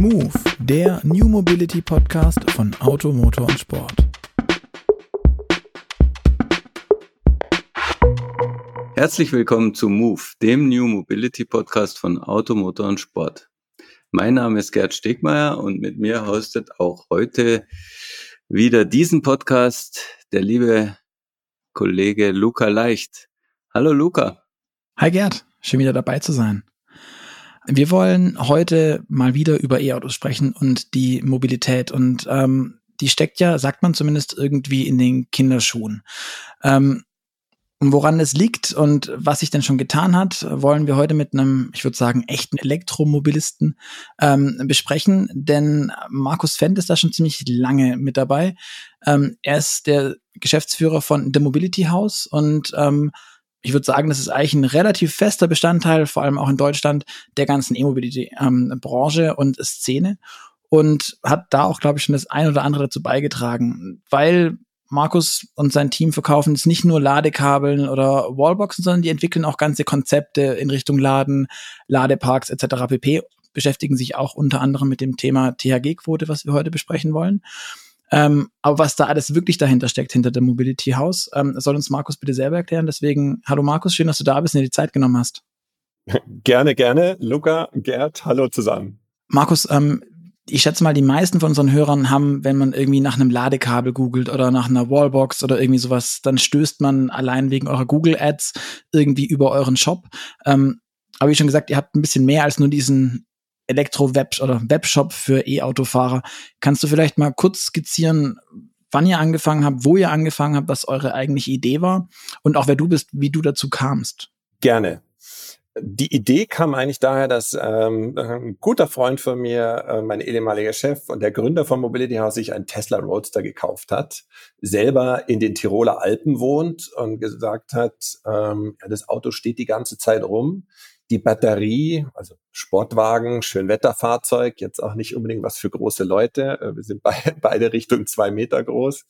Move, der New Mobility Podcast von Auto, Motor und Sport. Herzlich willkommen zu Move, dem New Mobility Podcast von Auto, Motor und Sport. Mein Name ist Gerd Stegmeier und mit mir hostet auch heute wieder diesen Podcast der liebe Kollege Luca Leicht. Hallo Luca. Hi Gerd, schön wieder dabei zu sein. Wir wollen heute mal wieder über E-Autos sprechen und die Mobilität. Und ähm, die steckt ja, sagt man zumindest, irgendwie in den Kinderschuhen. Ähm, woran es liegt und was sich denn schon getan hat, wollen wir heute mit einem, ich würde sagen, echten Elektromobilisten ähm, besprechen. Denn Markus Fendt ist da schon ziemlich lange mit dabei. Ähm, er ist der Geschäftsführer von The Mobility House und ähm, ich würde sagen, das ist eigentlich ein relativ fester Bestandteil, vor allem auch in Deutschland, der ganzen E-Mobility-Branche ähm, und Szene und hat da auch, glaube ich, schon das ein oder andere dazu beigetragen, weil Markus und sein Team verkaufen jetzt nicht nur Ladekabeln oder Wallboxen, sondern die entwickeln auch ganze Konzepte in Richtung Laden, Ladeparks etc. pp. Beschäftigen sich auch unter anderem mit dem Thema THG-Quote, was wir heute besprechen wollen. Ähm, aber was da alles wirklich dahinter steckt, hinter dem Mobility House, ähm, soll uns Markus bitte selber erklären. Deswegen, hallo Markus, schön, dass du da bist und dir die Zeit genommen hast. Gerne, gerne. Luca, Gerd, hallo zusammen. Markus, ähm, ich schätze mal, die meisten von unseren Hörern haben, wenn man irgendwie nach einem Ladekabel googelt oder nach einer Wallbox oder irgendwie sowas, dann stößt man allein wegen eurer Google Ads irgendwie über euren Shop. Ähm, aber wie schon gesagt, ihr habt ein bisschen mehr als nur diesen Elektro-Web oder Webshop für E-Autofahrer. Kannst du vielleicht mal kurz skizzieren, wann ihr angefangen habt, wo ihr angefangen habt, was eure eigentliche Idee war und auch wer du bist, wie du dazu kamst? Gerne. Die Idee kam eigentlich daher, dass ähm, ein guter Freund von mir, äh, mein ehemaliger Chef und der Gründer von Mobility House, sich einen Tesla Roadster gekauft hat, selber in den Tiroler Alpen wohnt und gesagt hat, ähm, ja, das Auto steht die ganze Zeit rum die Batterie, also Sportwagen, Schönwetterfahrzeug, jetzt auch nicht unbedingt was für große Leute. Äh, wir sind beide Richtung zwei Meter groß.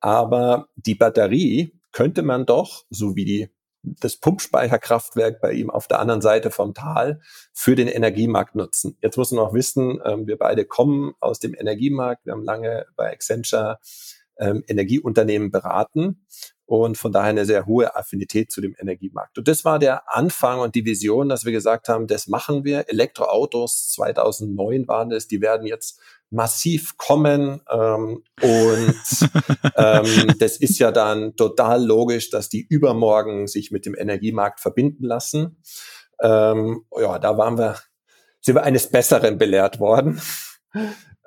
Aber die Batterie könnte man doch, so wie die, das Pumpspeicherkraftwerk bei ihm auf der anderen Seite vom Tal, für den Energiemarkt nutzen. Jetzt muss man auch wissen, ähm, wir beide kommen aus dem Energiemarkt. Wir haben lange bei Accenture ähm, Energieunternehmen beraten und von daher eine sehr hohe Affinität zu dem Energiemarkt. Und das war der Anfang und die Vision, dass wir gesagt haben, das machen wir. Elektroautos 2009 waren es, die werden jetzt massiv kommen ähm, und ähm, das ist ja dann total logisch, dass die übermorgen sich mit dem Energiemarkt verbinden lassen. Ähm, ja, da waren wir, sind wir eines Besseren belehrt worden.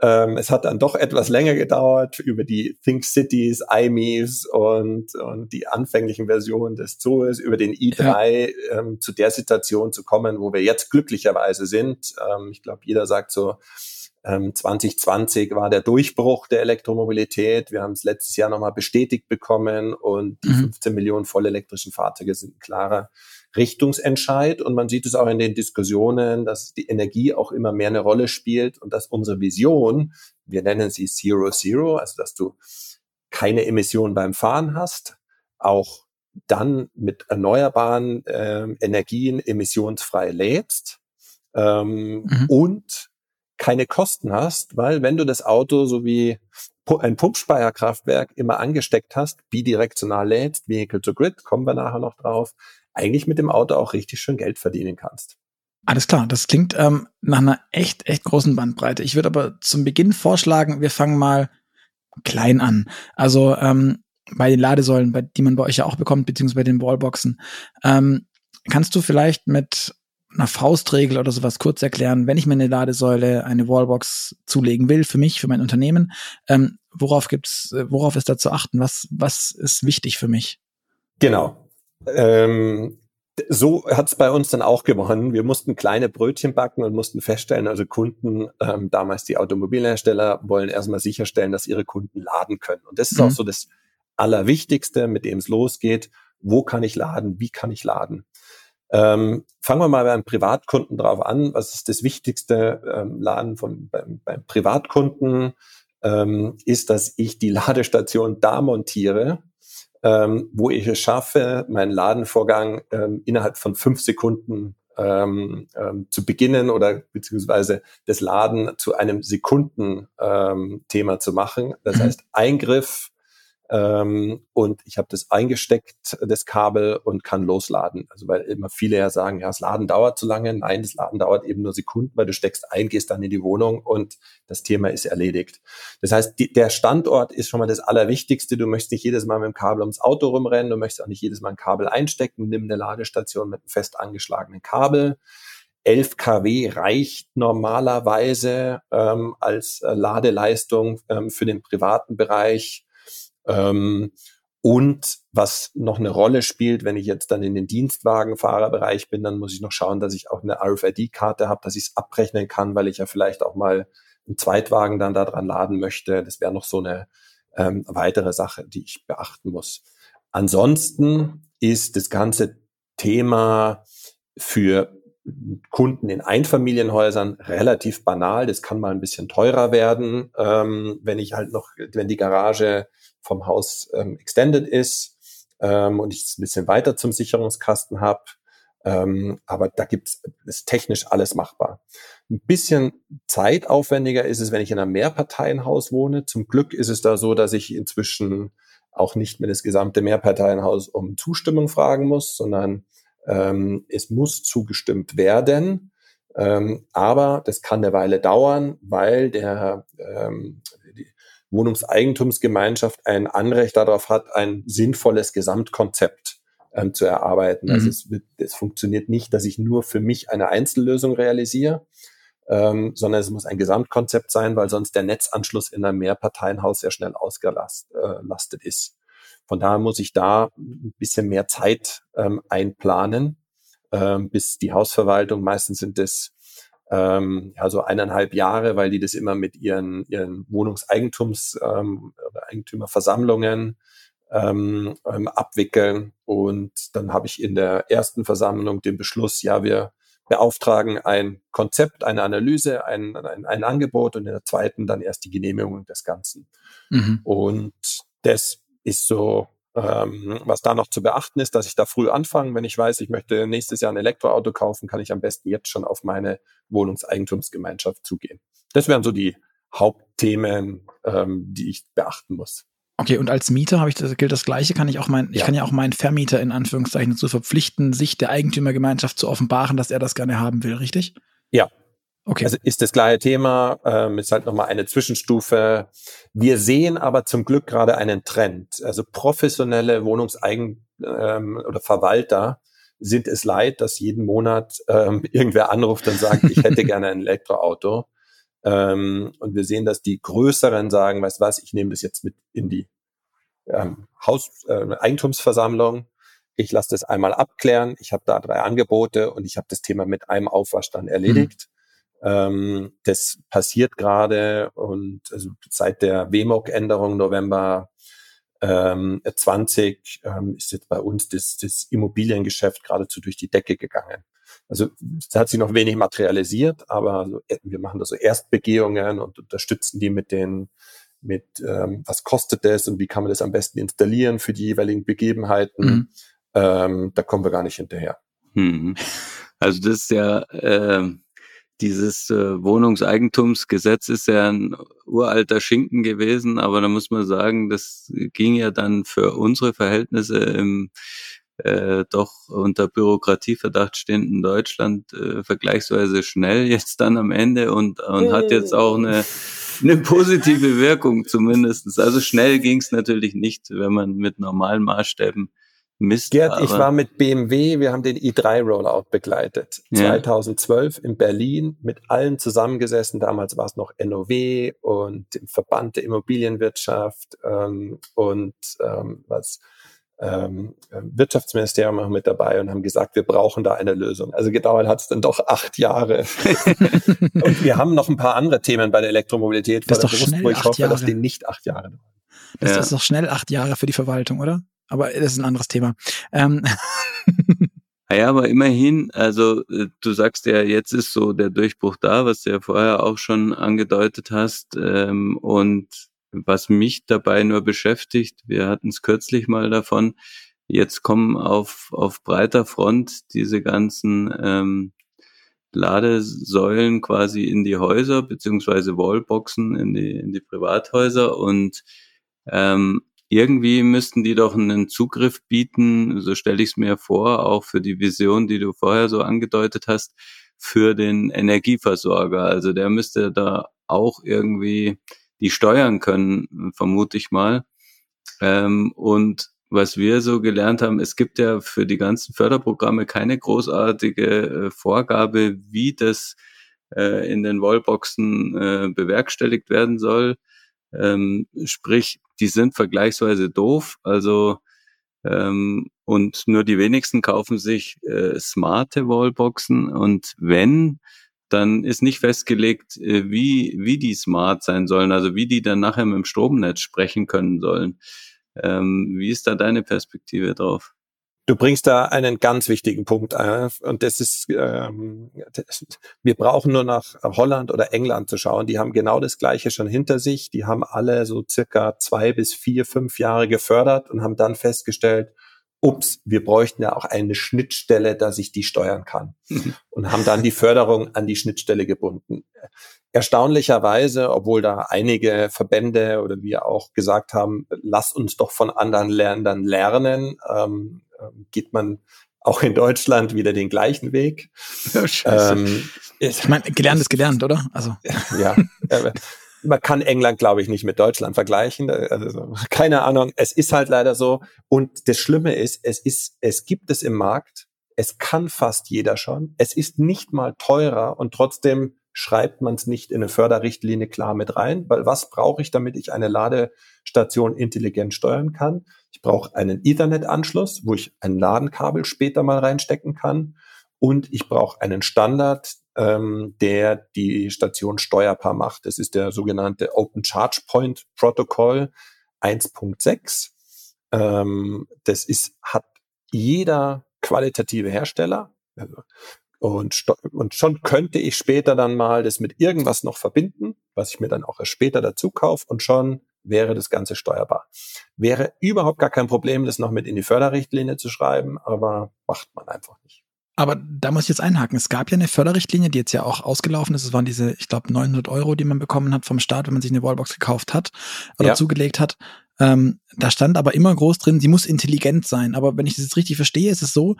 Ähm, es hat dann doch etwas länger gedauert über die Think Cities, IMEs und, und die anfänglichen Versionen des Zoos, über den i3 ja. ähm, zu der Situation zu kommen, wo wir jetzt glücklicherweise sind. Ähm, ich glaube, jeder sagt so, 2020 ähm, war der Durchbruch der Elektromobilität. Wir haben es letztes Jahr nochmal bestätigt bekommen und die mhm. 15 Millionen vollelektrischen Fahrzeuge sind ein klarer Richtungsentscheid. Und man sieht es auch in den Diskussionen, dass die Energie auch immer mehr eine Rolle spielt und dass unsere Vision, wir nennen sie Zero Zero, also dass du keine Emissionen beim Fahren hast, auch dann mit erneuerbaren äh, Energien emissionsfrei lädst ähm, mhm. und keine Kosten hast, weil wenn du das Auto so wie ein Pumpspeicherkraftwerk immer angesteckt hast, bidirektional lädst, Vehicle to Grid, kommen wir nachher noch drauf, eigentlich mit dem Auto auch richtig schön Geld verdienen kannst. Alles klar, das klingt ähm, nach einer echt, echt großen Bandbreite. Ich würde aber zum Beginn vorschlagen, wir fangen mal klein an. Also ähm, bei den Ladesäulen, bei, die man bei euch ja auch bekommt, beziehungsweise bei den Wallboxen. Ähm, kannst du vielleicht mit einer Faustregel oder sowas kurz erklären, wenn ich mir eine Ladesäule, eine Wallbox zulegen will, für mich, für mein Unternehmen, ähm, worauf gibt's, worauf ist da zu achten? Was, was ist wichtig für mich? Genau. Ähm, so hat's bei uns dann auch gewonnen. Wir mussten kleine Brötchen backen und mussten feststellen, also Kunden, ähm, damals die Automobilhersteller, wollen erstmal sicherstellen, dass ihre Kunden laden können. Und das ist mhm. auch so das Allerwichtigste, mit dem es losgeht. Wo kann ich laden? Wie kann ich laden? Ähm, fangen wir mal beim Privatkunden drauf an. Was ist das wichtigste ähm, Laden von, beim, beim Privatkunden? Ähm, ist, dass ich die Ladestation da montiere, ähm, wo ich es schaffe, meinen Ladenvorgang ähm, innerhalb von fünf Sekunden ähm, ähm, zu beginnen oder beziehungsweise das Laden zu einem Sekunden-Thema ähm, zu machen. Das mhm. heißt Eingriff, ähm, und ich habe das eingesteckt, das Kabel, und kann losladen. Also weil immer viele ja sagen, ja, das Laden dauert zu lange. Nein, das Laden dauert eben nur Sekunden, weil du steckst ein, gehst dann in die Wohnung und das Thema ist erledigt. Das heißt, die, der Standort ist schon mal das Allerwichtigste. Du möchtest nicht jedes Mal mit dem Kabel ums Auto rumrennen, du möchtest auch nicht jedes Mal ein Kabel einstecken. Nimm eine Ladestation mit einem fest angeschlagenen Kabel. 11 kW reicht normalerweise ähm, als äh, Ladeleistung ähm, für den privaten Bereich. Ähm, und was noch eine Rolle spielt, wenn ich jetzt dann in den Dienstwagenfahrerbereich bin, dann muss ich noch schauen, dass ich auch eine RFID-Karte habe, dass ich es abrechnen kann, weil ich ja vielleicht auch mal einen Zweitwagen dann daran laden möchte. Das wäre noch so eine ähm, weitere Sache, die ich beachten muss. Ansonsten ist das ganze Thema für Kunden in Einfamilienhäusern relativ banal. Das kann mal ein bisschen teurer werden, ähm, wenn ich halt noch, wenn die Garage vom Haus ähm, extended ist ähm, und ich es ein bisschen weiter zum Sicherungskasten habe. Ähm, aber da gibt's ist technisch alles machbar. Ein bisschen zeitaufwendiger ist es, wenn ich in einem Mehrparteienhaus wohne. Zum Glück ist es da so, dass ich inzwischen auch nicht mehr das gesamte Mehrparteienhaus um Zustimmung fragen muss, sondern ähm, es muss zugestimmt werden. Ähm, aber das kann eine Weile dauern, weil der ähm, Wohnungseigentumsgemeinschaft ein Anrecht darauf hat, ein sinnvolles Gesamtkonzept ähm, zu erarbeiten. Also mhm. Also es, wird, es funktioniert nicht, dass ich nur für mich eine Einzellösung realisiere, ähm, sondern es muss ein Gesamtkonzept sein, weil sonst der Netzanschluss in einem Mehrparteienhaus sehr schnell ausgelastet äh, ist. Von daher muss ich da ein bisschen mehr Zeit ähm, einplanen, ähm, bis die Hausverwaltung, meistens sind es ähm, ja, so eineinhalb Jahre, weil die das immer mit ihren, ihren Wohnungseigentums- ähm, oder Eigentümerversammlungen ähm, ähm, abwickeln. Und dann habe ich in der ersten Versammlung den Beschluss, ja, wir beauftragen ein Konzept, eine Analyse, ein, ein, ein Angebot und in der zweiten dann erst die Genehmigung des Ganzen. Mhm. Und das ist so ähm, was da noch zu beachten ist, dass ich da früh anfange. Wenn ich weiß, ich möchte nächstes Jahr ein Elektroauto kaufen, kann ich am besten jetzt schon auf meine Wohnungseigentumsgemeinschaft zugehen. Das wären so die Hauptthemen, ähm, die ich beachten muss. Okay, und als Mieter habe ich das, gilt das Gleiche, kann ich auch mein, ja. ich kann ja auch meinen Vermieter in Anführungszeichen dazu verpflichten, sich der Eigentümergemeinschaft zu offenbaren, dass er das gerne haben will, richtig? Ja, Okay. Also ist das gleiche Thema, ähm, ist halt nochmal eine Zwischenstufe. Wir sehen aber zum Glück gerade einen Trend. Also professionelle Wohnungseigen ähm, oder Verwalter sind es leid, dass jeden Monat ähm, irgendwer anruft und sagt, ich hätte gerne ein Elektroauto. Ähm, und wir sehen, dass die Größeren sagen, weißt was, ich nehme das jetzt mit in die ähm, Haus, äh, Eigentumsversammlung. Ich lasse das einmal abklären. Ich habe da drei Angebote und ich habe das Thema mit einem Aufwasch dann erledigt. Ähm, das passiert gerade und also seit der WMOG-Änderung November ähm, 20 ähm, ist jetzt bei uns das, das Immobiliengeschäft geradezu durch die Decke gegangen. Also es hat sich noch wenig materialisiert, aber so, äh, wir machen da so Erstbegehungen und unterstützen die mit den mit ähm, was kostet das und wie kann man das am besten installieren für die jeweiligen Begebenheiten. Mhm. Ähm, da kommen wir gar nicht hinterher. Mhm. Also das ist ja äh, dieses äh, Wohnungseigentumsgesetz ist ja ein uralter Schinken gewesen, aber da muss man sagen, das ging ja dann für unsere Verhältnisse im äh, doch unter Bürokratieverdacht stehenden Deutschland äh, vergleichsweise schnell jetzt dann am Ende und, und hat jetzt auch eine, eine positive Wirkung zumindestens. Also schnell ging es natürlich nicht, wenn man mit normalen Maßstäben Mist. Gerd, ich war mit BMW, wir haben den i3 Rollout begleitet. Ja. 2012 in Berlin mit allen zusammengesessen. Damals war es noch NOW und dem Verband der Immobilienwirtschaft ähm, und ähm, was ähm, Wirtschaftsministerium auch mit dabei und haben gesagt, wir brauchen da eine Lösung. Also gedauert hat es dann doch acht Jahre. und wir haben noch ein paar andere Themen bei der Elektromobilität das vor der Brust, wo ich hoffe, Jahre. dass die nicht acht Jahre dauern. Das ja. ist doch schnell acht Jahre für die Verwaltung, oder? Aber das ist ein anderes Thema. Ähm. Ja, aber immerhin, also äh, du sagst ja, jetzt ist so der Durchbruch da, was du ja vorher auch schon angedeutet hast. Ähm, und was mich dabei nur beschäftigt, wir hatten es kürzlich mal davon, jetzt kommen auf, auf breiter Front diese ganzen ähm, Ladesäulen quasi in die Häuser beziehungsweise Wallboxen in die, in die Privathäuser und ähm, irgendwie müssten die doch einen Zugriff bieten, so stelle ich es mir vor, auch für die Vision, die du vorher so angedeutet hast, für den Energieversorger. Also der müsste da auch irgendwie die steuern können, vermute ich mal. Ähm, und was wir so gelernt haben, es gibt ja für die ganzen Förderprogramme keine großartige äh, Vorgabe, wie das äh, in den Wallboxen äh, bewerkstelligt werden soll. Ähm, sprich, die sind vergleichsweise doof. Also ähm, und nur die wenigsten kaufen sich äh, smarte Wallboxen. Und wenn, dann ist nicht festgelegt, äh, wie, wie die smart sein sollen, also wie die dann nachher mit dem Stromnetz sprechen können sollen. Ähm, wie ist da deine Perspektive drauf? Du bringst da einen ganz wichtigen Punkt ein. Und das ist, ähm, das, wir brauchen nur nach Holland oder England zu schauen. Die haben genau das Gleiche schon hinter sich. Die haben alle so circa zwei bis vier, fünf Jahre gefördert und haben dann festgestellt, ups, wir bräuchten ja auch eine Schnittstelle, dass ich die steuern kann. und haben dann die Förderung an die Schnittstelle gebunden. Erstaunlicherweise, obwohl da einige Verbände oder wir auch gesagt haben, lass uns doch von anderen Ländern lernen, ähm, geht man auch in Deutschland wieder den gleichen Weg. ähm, ich meine, gelernt ist gelernt, oder? Also ja, man kann England, glaube ich, nicht mit Deutschland vergleichen. Also, keine Ahnung. Es ist halt leider so. Und das Schlimme ist, es ist, es gibt es im Markt. Es kann fast jeder schon. Es ist nicht mal teurer und trotzdem schreibt man es nicht in eine Förderrichtlinie klar mit rein, weil was brauche ich, damit ich eine Ladestation intelligent steuern kann? Ich brauche einen Ethernet-Anschluss, wo ich ein Ladenkabel später mal reinstecken kann. Und ich brauche einen Standard, ähm, der die Station steuerbar macht. Das ist der sogenannte Open Charge Point Protocol 1.6. Ähm, das ist, hat jeder qualitative Hersteller. Also und, und schon könnte ich später dann mal das mit irgendwas noch verbinden, was ich mir dann auch erst später dazu kaufe und schon wäre das Ganze steuerbar. Wäre überhaupt gar kein Problem, das noch mit in die Förderrichtlinie zu schreiben, aber macht man einfach nicht. Aber da muss ich jetzt einhaken. Es gab ja eine Förderrichtlinie, die jetzt ja auch ausgelaufen ist. Es waren diese, ich glaube, 900 Euro, die man bekommen hat vom Staat, wenn man sich eine Wallbox gekauft hat oder ja. zugelegt hat. Ähm, da stand aber immer groß drin, sie muss intelligent sein. Aber wenn ich das jetzt richtig verstehe, ist es so,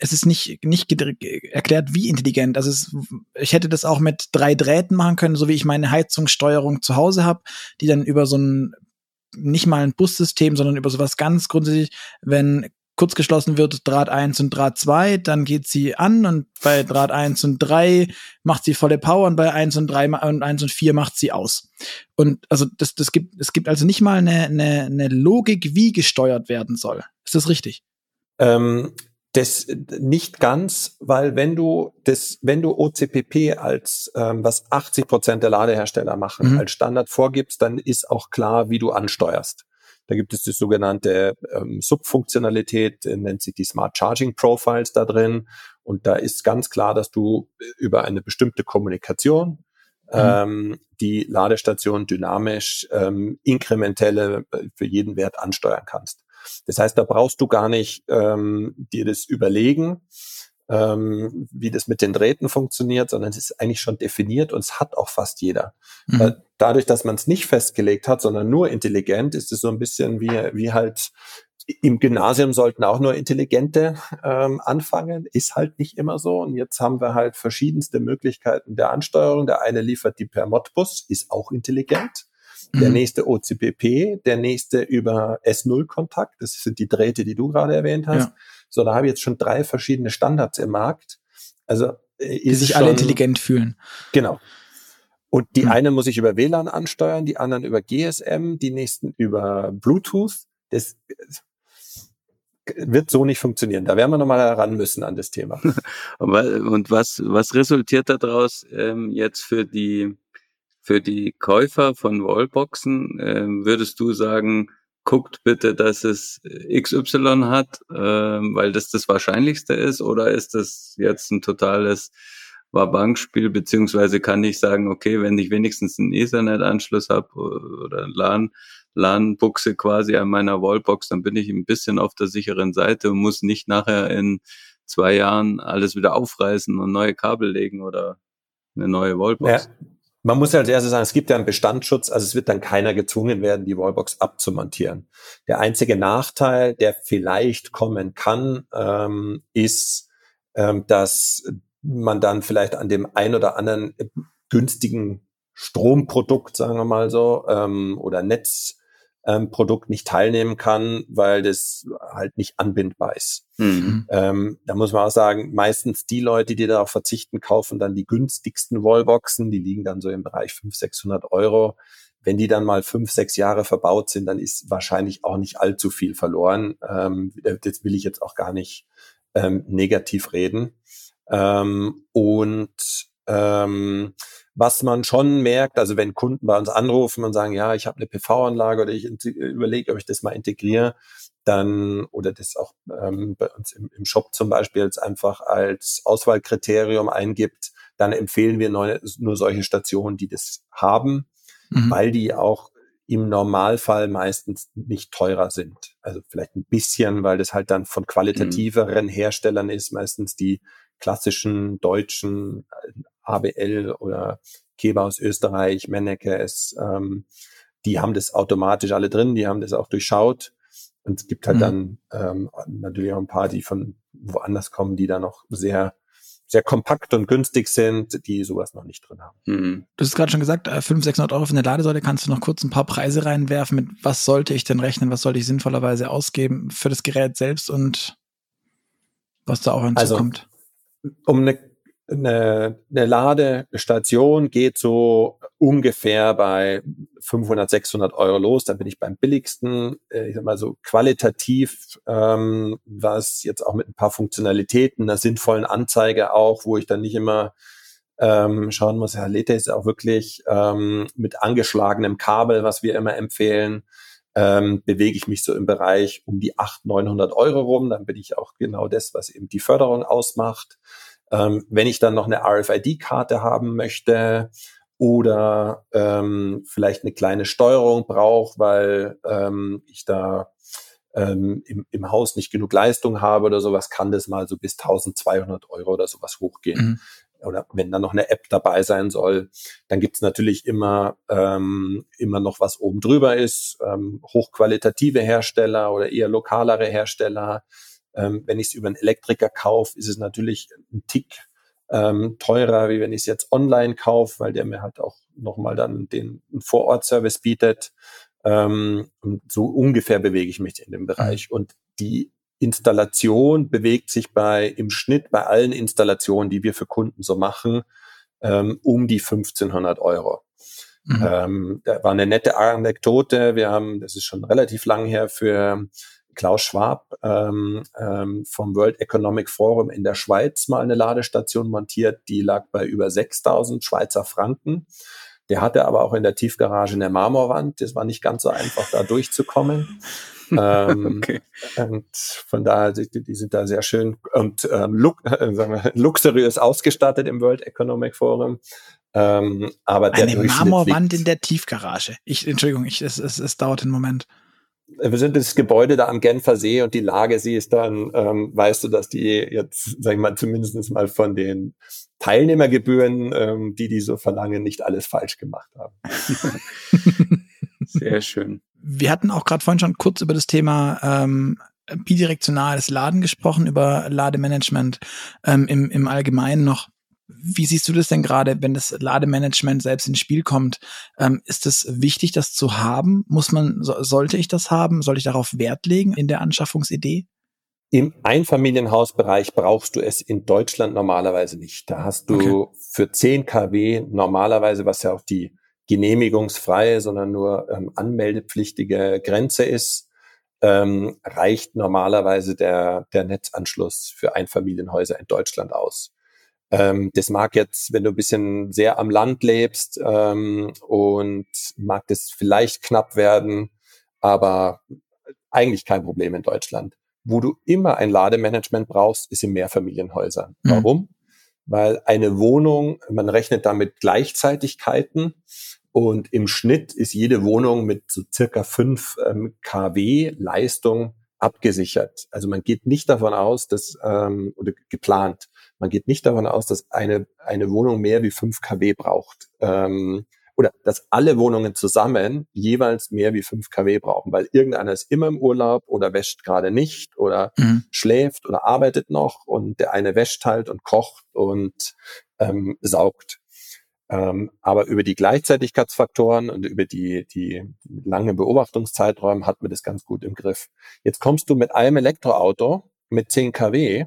es ist nicht, nicht erklärt, wie intelligent. Also es, ich hätte das auch mit drei Drähten machen können, so wie ich meine Heizungssteuerung zu Hause habe, die dann über so ein, nicht mal ein Bussystem, sondern über sowas ganz grundsätzlich, wenn kurz geschlossen wird, Draht 1 und Draht 2, dann geht sie an und bei Draht 1 und 3 macht sie volle Power und bei 1 und 3 und 1 und 4 macht sie aus. Und also das, das gibt, es gibt also nicht mal eine, eine, eine Logik, wie gesteuert werden soll. Ist das richtig? Ähm, das nicht ganz, weil wenn du das, wenn du OCPP als ähm, was 80 Prozent der Ladehersteller machen, mhm. als Standard vorgibst, dann ist auch klar, wie du ansteuerst. Da gibt es die sogenannte ähm, Subfunktionalität, äh, nennt sich die Smart Charging Profiles da drin. Und da ist ganz klar, dass du über eine bestimmte Kommunikation mhm. ähm, die Ladestation dynamisch ähm, inkrementelle äh, für jeden Wert ansteuern kannst. Das heißt, da brauchst du gar nicht ähm, dir das überlegen, ähm, wie das mit den Drähten funktioniert, sondern es ist eigentlich schon definiert und es hat auch fast jeder. Mhm. Dadurch, dass man es nicht festgelegt hat, sondern nur intelligent, ist es so ein bisschen wie, wie halt im Gymnasium sollten auch nur Intelligente ähm, anfangen, ist halt nicht immer so. Und jetzt haben wir halt verschiedenste Möglichkeiten der Ansteuerung. Der eine liefert die per Modbus, ist auch intelligent der mhm. nächste OCPP, der nächste über S0-Kontakt. Das sind die Drähte, die du gerade erwähnt hast. Ja. So, da habe ich jetzt schon drei verschiedene Standards im Markt. Also äh, die sich schon, alle intelligent fühlen. Genau. Und die mhm. eine muss ich über WLAN ansteuern, die anderen über GSM, die nächsten über Bluetooth. Das wird so nicht funktionieren. Da werden wir nochmal heran müssen an das Thema. Und was, was resultiert daraus ähm, jetzt für die für die Käufer von Wallboxen äh, würdest du sagen, guckt bitte, dass es XY hat, äh, weil das das Wahrscheinlichste ist, oder ist das jetzt ein totales war Bankspiel, beziehungsweise kann ich sagen, okay, wenn ich wenigstens einen Ethernet-Anschluss habe oder LAN, LAN-Buchse quasi an meiner Wallbox, dann bin ich ein bisschen auf der sicheren Seite und muss nicht nachher in zwei Jahren alles wieder aufreißen und neue Kabel legen oder eine neue Wallbox. Ja. Man muss ja als erstes sagen, es gibt ja einen Bestandsschutz, also es wird dann keiner gezwungen werden, die Wallbox abzumontieren. Der einzige Nachteil, der vielleicht kommen kann, ähm, ist, ähm, dass man dann vielleicht an dem ein oder anderen günstigen Stromprodukt, sagen wir mal so, ähm, oder Netz, ähm, Produkt nicht teilnehmen kann, weil das halt nicht anbindbar ist. Mhm. Ähm, da muss man auch sagen, meistens die Leute, die darauf verzichten, kaufen dann die günstigsten Wallboxen, die liegen dann so im Bereich 500, 600 Euro. Wenn die dann mal fünf, sechs Jahre verbaut sind, dann ist wahrscheinlich auch nicht allzu viel verloren. Ähm, das will ich jetzt auch gar nicht ähm, negativ reden. Ähm, und ähm, was man schon merkt, also wenn Kunden bei uns anrufen und sagen, ja, ich habe eine PV-Anlage oder ich überlege, ob ich das mal integriere, dann oder das auch ähm, bei uns im, im Shop zum Beispiel jetzt einfach als Auswahlkriterium eingibt, dann empfehlen wir nur, nur solche Stationen, die das haben, mhm. weil die auch im Normalfall meistens nicht teurer sind. Also vielleicht ein bisschen, weil das halt dann von qualitativeren mhm. Herstellern ist, meistens die klassischen deutschen ABL oder Keber aus Österreich, Menneke, es, ähm, die haben das automatisch alle drin, die haben das auch durchschaut. Und es gibt halt mhm. dann ähm, natürlich auch ein paar, die von woanders kommen, die da noch sehr sehr kompakt und günstig sind, die sowas noch nicht drin haben. Mhm. Du hast gerade schon gesagt, 500, äh, 600 Euro für eine Ladesäule. Kannst du noch kurz ein paar Preise reinwerfen? Mit was sollte ich denn rechnen? Was sollte ich sinnvollerweise ausgeben für das Gerät selbst und was da auch hinzukommt? Also, um eine eine, eine Ladestation geht so ungefähr bei 500, 600 Euro los. Da bin ich beim billigsten. Äh, ich sag mal so qualitativ, ähm, was jetzt auch mit ein paar Funktionalitäten, einer sinnvollen Anzeige auch, wo ich dann nicht immer ähm, schauen muss, ja, lädt ist auch wirklich ähm, mit angeschlagenem Kabel, was wir immer empfehlen, ähm, bewege ich mich so im Bereich um die 800, 900 Euro rum. Dann bin ich auch genau das, was eben die Förderung ausmacht. Ähm, wenn ich dann noch eine RFID-Karte haben möchte oder ähm, vielleicht eine kleine Steuerung brauche, weil ähm, ich da ähm, im, im Haus nicht genug Leistung habe oder sowas, kann das mal so bis 1200 Euro oder sowas hochgehen. Mhm oder wenn dann noch eine App dabei sein soll, dann gibt's natürlich immer, ähm, immer noch was oben drüber ist, ähm, hochqualitative Hersteller oder eher lokalere Hersteller, ähm, wenn ich es über einen Elektriker kaufe, ist es natürlich ein Tick ähm, teurer, wie wenn ich es jetzt online kaufe, weil der mir halt auch nochmal dann den Vorortservice bietet. Ähm, so ungefähr bewege ich mich in dem Bereich. Mhm. Und die Installation bewegt sich bei im Schnitt bei allen Installationen, die wir für Kunden so machen, ähm, um die 1500 Euro. Mhm. Ähm, da war eine nette Anekdote. Wir haben, das ist schon relativ lang her, für Klaus Schwab ähm, ähm, vom World Economic Forum in der Schweiz mal eine Ladestation montiert. Die lag bei über 6000 Schweizer Franken. Der hatte aber auch in der Tiefgarage eine Marmorwand. Das war nicht ganz so einfach, da durchzukommen. ähm, okay. Und von daher, die, die sind da sehr schön und ähm, lux, äh, sagen wir, luxuriös ausgestattet im World Economic Forum. Ähm, aber der Eine Marmorwand in der Tiefgarage. Ich, Entschuldigung, ich, es, es, es dauert einen Moment wir sind das Gebäude da am Genfer See und die Lage siehst, dann ähm, weißt du, dass die jetzt, sag ich mal, zumindest mal von den Teilnehmergebühren, ähm, die die so verlangen, nicht alles falsch gemacht haben. Sehr schön. Wir hatten auch gerade vorhin schon kurz über das Thema ähm, bidirektionales Laden gesprochen, über Lademanagement ähm, im, im Allgemeinen noch. Wie siehst du das denn gerade, wenn das Lademanagement selbst ins Spiel kommt? Ähm, ist es wichtig, das zu haben? Muss man, so, sollte ich das haben? Soll ich darauf Wert legen in der Anschaffungsidee? Im Einfamilienhausbereich brauchst du es in Deutschland normalerweise nicht. Da hast du okay. für 10 kW normalerweise, was ja auch die genehmigungsfreie, sondern nur ähm, anmeldepflichtige Grenze ist, ähm, reicht normalerweise der, der Netzanschluss für Einfamilienhäuser in Deutschland aus. Ähm, das mag jetzt, wenn du ein bisschen sehr am Land lebst ähm, und mag das vielleicht knapp werden, aber eigentlich kein Problem in Deutschland. Wo du immer ein Lademanagement brauchst, ist in Mehrfamilienhäusern. Mhm. Warum? weil eine Wohnung, man rechnet damit Gleichzeitigkeiten und im Schnitt ist jede Wohnung mit so circa 5 ähm, kW Leistung abgesichert. Also man geht nicht davon aus, dass, ähm, oder geplant, man geht nicht davon aus, dass eine, eine Wohnung mehr wie 5 kW braucht. Ähm, oder dass alle Wohnungen zusammen jeweils mehr wie 5 kW brauchen, weil irgendeiner ist immer im Urlaub oder wäscht gerade nicht oder mhm. schläft oder arbeitet noch und der eine wäscht halt und kocht und ähm, saugt. Ähm, aber über die Gleichzeitigkeitsfaktoren und über die, die lange Beobachtungszeiträume hat man das ganz gut im Griff. Jetzt kommst du mit einem Elektroauto mit 10 kW,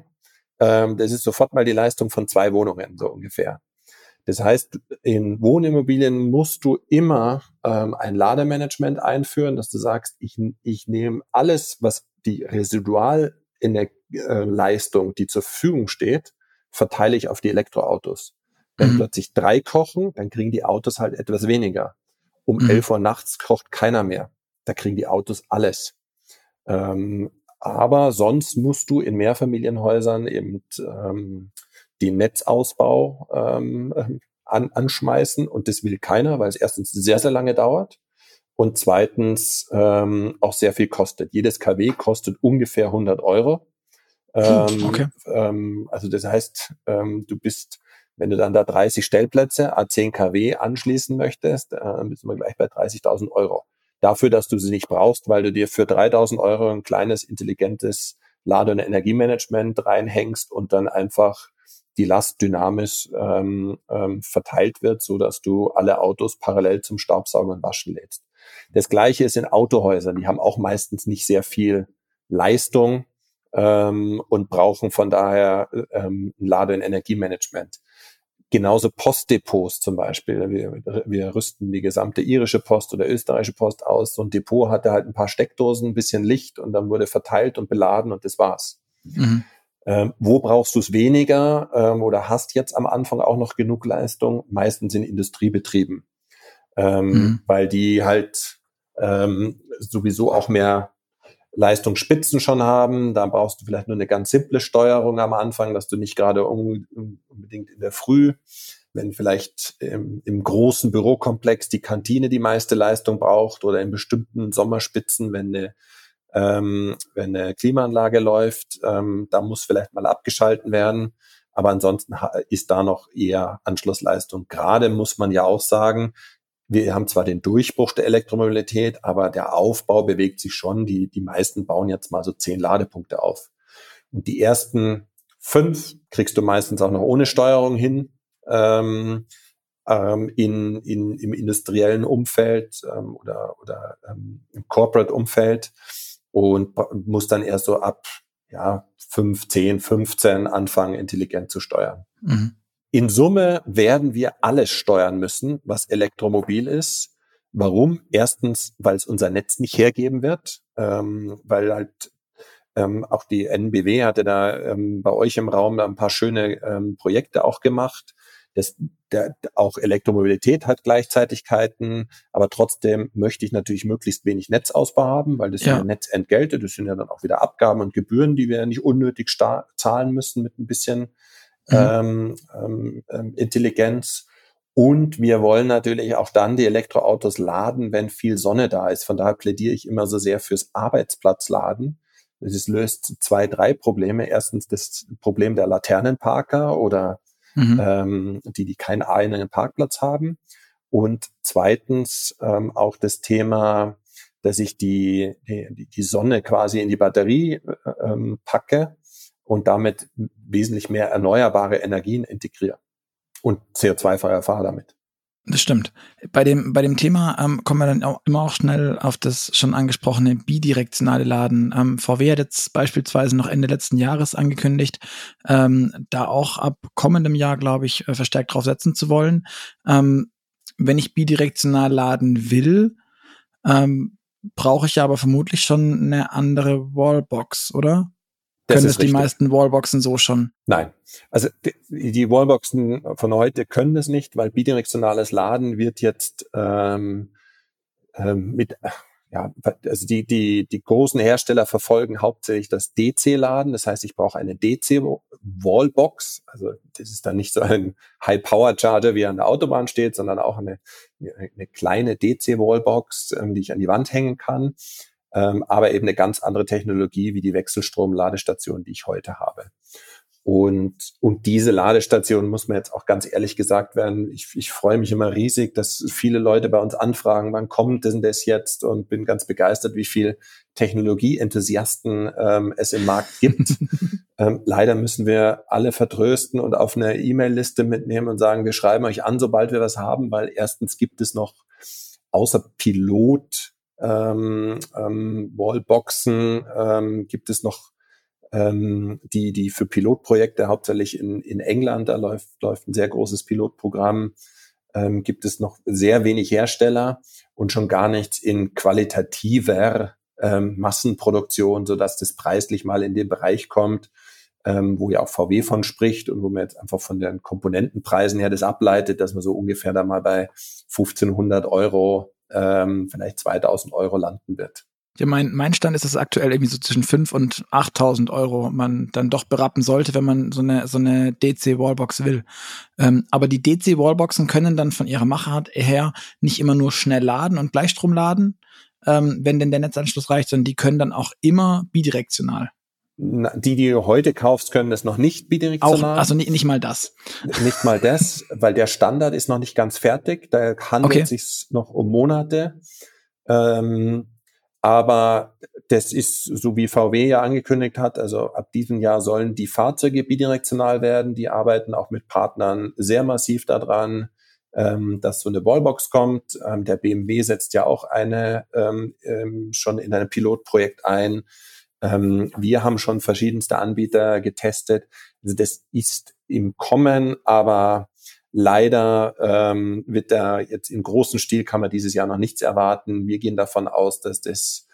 ähm, das ist sofort mal die Leistung von zwei Wohnungen, so ungefähr. Das heißt, in Wohnimmobilien musst du immer ähm, ein Lademanagement einführen, dass du sagst, ich, ich nehme alles, was die Residualleistung, die zur Verfügung steht, verteile ich auf die Elektroautos. Wenn mhm. plötzlich drei kochen, dann kriegen die Autos halt etwas weniger. Um mhm. elf Uhr nachts kocht keiner mehr. Da kriegen die Autos alles. Ähm, aber sonst musst du in Mehrfamilienhäusern eben ähm, den Netzausbau ähm, an, anschmeißen und das will keiner, weil es erstens sehr, sehr lange dauert und zweitens ähm, auch sehr viel kostet. Jedes KW kostet ungefähr 100 Euro. Ähm, okay. ähm, also das heißt, ähm, du bist wenn du dann da 30 Stellplätze A10 kW anschließen möchtest, äh, dann bist du gleich bei 30.000 Euro. Dafür, dass du sie nicht brauchst, weil du dir für 3.000 Euro ein kleines, intelligentes Lade- und Energiemanagement reinhängst und dann einfach die Last dynamisch ähm, ähm, verteilt wird, so dass du alle Autos parallel zum Staubsaugen und Waschen lädst. Das gleiche ist in Autohäusern. Die haben auch meistens nicht sehr viel Leistung ähm, und brauchen von daher ähm, ein Lade- und Energiemanagement. Genauso Postdepots zum Beispiel. Wir, wir rüsten die gesamte irische Post oder österreichische Post aus. So ein Depot hatte halt ein paar Steckdosen, ein bisschen Licht und dann wurde verteilt und beladen und das war's. Mhm. Ähm, wo brauchst du es weniger ähm, oder hast jetzt am Anfang auch noch genug Leistung? Meistens in Industriebetrieben, ähm, mhm. weil die halt ähm, sowieso auch mehr Leistungsspitzen schon haben. Da brauchst du vielleicht nur eine ganz simple Steuerung am Anfang, dass du nicht gerade unbedingt in der Früh, wenn vielleicht im, im großen Bürokomplex die Kantine die meiste Leistung braucht oder in bestimmten Sommerspitzen, wenn eine ähm, wenn eine Klimaanlage läuft, ähm, da muss vielleicht mal abgeschalten werden. Aber ansonsten ist da noch eher Anschlussleistung. Gerade muss man ja auch sagen, wir haben zwar den Durchbruch der Elektromobilität, aber der Aufbau bewegt sich schon. Die, die meisten bauen jetzt mal so zehn Ladepunkte auf. Und die ersten fünf kriegst du meistens auch noch ohne Steuerung hin. Ähm, ähm, in, in, im industriellen Umfeld ähm, oder, oder ähm, im Corporate-Umfeld und muss dann erst so ab ja, 5, 10, 15 anfangen, intelligent zu steuern. Mhm. In Summe werden wir alles steuern müssen, was Elektromobil ist. Warum? Erstens, weil es unser Netz nicht hergeben wird, ähm, weil halt ähm, auch die NBW hatte da ähm, bei euch im Raum ein paar schöne ähm, Projekte auch gemacht. Das, der, auch Elektromobilität hat Gleichzeitigkeiten, aber trotzdem möchte ich natürlich möglichst wenig Netzausbau haben, weil das ja. sind ja Netzentgelte, das sind ja dann auch wieder Abgaben und Gebühren, die wir nicht unnötig zahlen müssen mit ein bisschen mhm. ähm, ähm, ähm, Intelligenz. Und wir wollen natürlich auch dann die Elektroautos laden, wenn viel Sonne da ist. Von daher plädiere ich immer so sehr fürs Arbeitsplatzladen. Das löst zwei, drei Probleme. Erstens das Problem der Laternenparker oder mhm. ähm, die, die keinen eigenen Parkplatz haben. Und zweitens ähm, auch das Thema, dass ich die, die, die Sonne quasi in die Batterie äh, ähm, packe und damit wesentlich mehr erneuerbare Energien integrieren und CO2-freier fahre damit. Das stimmt. Bei dem, bei dem Thema ähm, kommen wir dann auch immer auch schnell auf das schon angesprochene bidirektionale Laden. Ähm, VW hat jetzt beispielsweise noch Ende letzten Jahres angekündigt, ähm, da auch ab kommendem Jahr, glaube ich, äh, verstärkt drauf setzen zu wollen. Ähm, wenn ich bidirektional laden will, ähm, brauche ich aber vermutlich schon eine andere Wallbox, oder? Das können es die meisten Wallboxen so schon? Nein. Also die, die, Wallboxen von heute können es nicht, weil bidirektionales Laden wird jetzt ähm, ähm, mit ja, also die, die, die großen Hersteller verfolgen hauptsächlich das DC-Laden. Das heißt, ich brauche eine DC-Wallbox. Also das ist dann nicht so ein High-Power-Charger, wie an der Autobahn steht, sondern auch eine, eine kleine DC-Wallbox, ähm, die ich an die Wand hängen kann. Ähm, aber eben eine ganz andere Technologie wie die Wechselstrom-Ladestation, die ich heute habe. Und, und diese Ladestation muss man jetzt auch ganz ehrlich gesagt werden. Ich, ich freue mich immer riesig, dass viele Leute bei uns anfragen, wann kommt denn das jetzt? Und bin ganz begeistert, wie viel Technologieenthusiasten ähm, es im Markt gibt. ähm, leider müssen wir alle vertrösten und auf eine E-Mail-Liste mitnehmen und sagen, wir schreiben euch an, sobald wir was haben, weil erstens gibt es noch außer Pilot ähm, ähm, Wallboxen ähm, gibt es noch ähm, die, die für Pilotprojekte hauptsächlich in, in England, da läuft, läuft ein sehr großes Pilotprogramm, ähm, gibt es noch sehr wenig Hersteller und schon gar nichts in qualitativer ähm, Massenproduktion, so dass das preislich mal in den Bereich kommt, ähm, wo ja auch VW von spricht und wo man jetzt einfach von den Komponentenpreisen her das ableitet, dass man so ungefähr da mal bei 1500 Euro, ähm, vielleicht 2000 Euro landen wird. Ja, mein, mein Stand ist, dass aktuell irgendwie so zwischen 5 und 8.000 Euro man dann doch berappen sollte, wenn man so eine, so eine DC-Wallbox will. Ähm, aber die DC-Wallboxen können dann von ihrer Machart her nicht immer nur schnell laden und Gleichstrom laden, ähm, wenn denn der Netzanschluss reicht, sondern die können dann auch immer bidirektional. Die, die du heute kaufst, können das noch nicht bidirektional. Auch, also nicht, nicht mal das. Nicht mal das, weil der Standard ist noch nicht ganz fertig. Da handelt es okay. sich noch um Monate. Ähm, aber das ist, so wie VW ja angekündigt hat, also ab diesem Jahr sollen die Fahrzeuge bidirektional werden. Die arbeiten auch mit Partnern sehr massiv daran, ähm, dass so eine Wallbox kommt. Ähm, der BMW setzt ja auch eine ähm, ähm, schon in einem Pilotprojekt ein. Ähm, wir haben schon verschiedenste Anbieter getestet. Also das ist im Kommen, aber Leider ähm, wird da jetzt im großen Stil kann man dieses Jahr noch nichts erwarten. Wir gehen davon aus, dass das,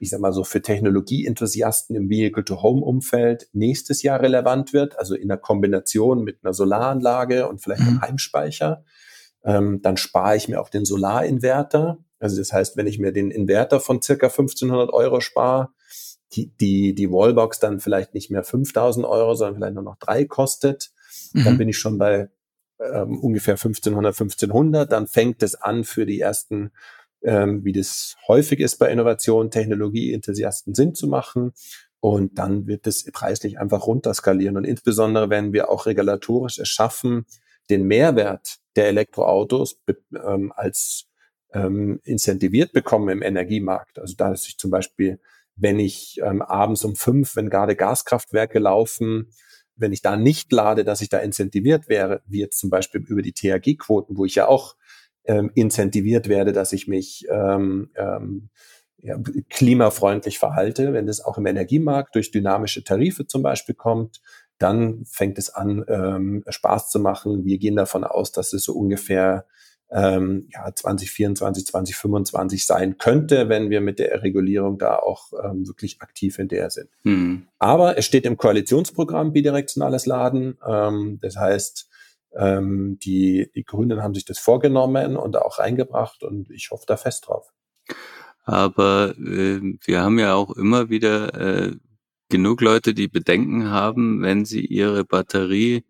ich sag mal so, für Technologieenthusiasten im Vehicle-to-Home-Umfeld nächstes Jahr relevant wird, also in der Kombination mit einer Solaranlage und vielleicht einem mhm. Heimspeicher. Ähm, dann spare ich mir auch den Solarinverter. Also das heißt, wenn ich mir den Inverter von circa 1500 Euro spare, die, die, die Wallbox dann vielleicht nicht mehr 5000 Euro, sondern vielleicht nur noch drei kostet, mhm. dann bin ich schon bei ähm, ungefähr 1500, 1500. Dann fängt es an für die ersten, ähm, wie das häufig ist bei Innovation, Technologie-Enthusiasten Sinn zu machen. Und dann wird es preislich einfach runterskalieren. Und insbesondere, wenn wir auch regulatorisch es schaffen, den Mehrwert der Elektroautos ähm, als ähm, incentiviert bekommen im Energiemarkt. Also da ist ich zum Beispiel, wenn ich ähm, abends um fünf, wenn gerade Gaskraftwerke laufen, wenn ich da nicht lade, dass ich da incentiviert wäre, wie jetzt zum Beispiel über die THG-Quoten, wo ich ja auch ähm, incentiviert werde, dass ich mich ähm, ähm, ja, klimafreundlich verhalte, wenn das auch im Energiemarkt durch dynamische Tarife zum Beispiel kommt, dann fängt es an, ähm, Spaß zu machen. Wir gehen davon aus, dass es so ungefähr ähm, ja, 2024, 2025 sein könnte, wenn wir mit der Regulierung da auch ähm, wirklich aktiv hinterher sind. Mhm. Aber es steht im Koalitionsprogramm bidirektionales Laden. Ähm, das heißt, ähm, die, die Grünen haben sich das vorgenommen und auch reingebracht und ich hoffe da fest drauf. Aber äh, wir haben ja auch immer wieder äh, genug Leute, die Bedenken haben, wenn sie ihre Batterie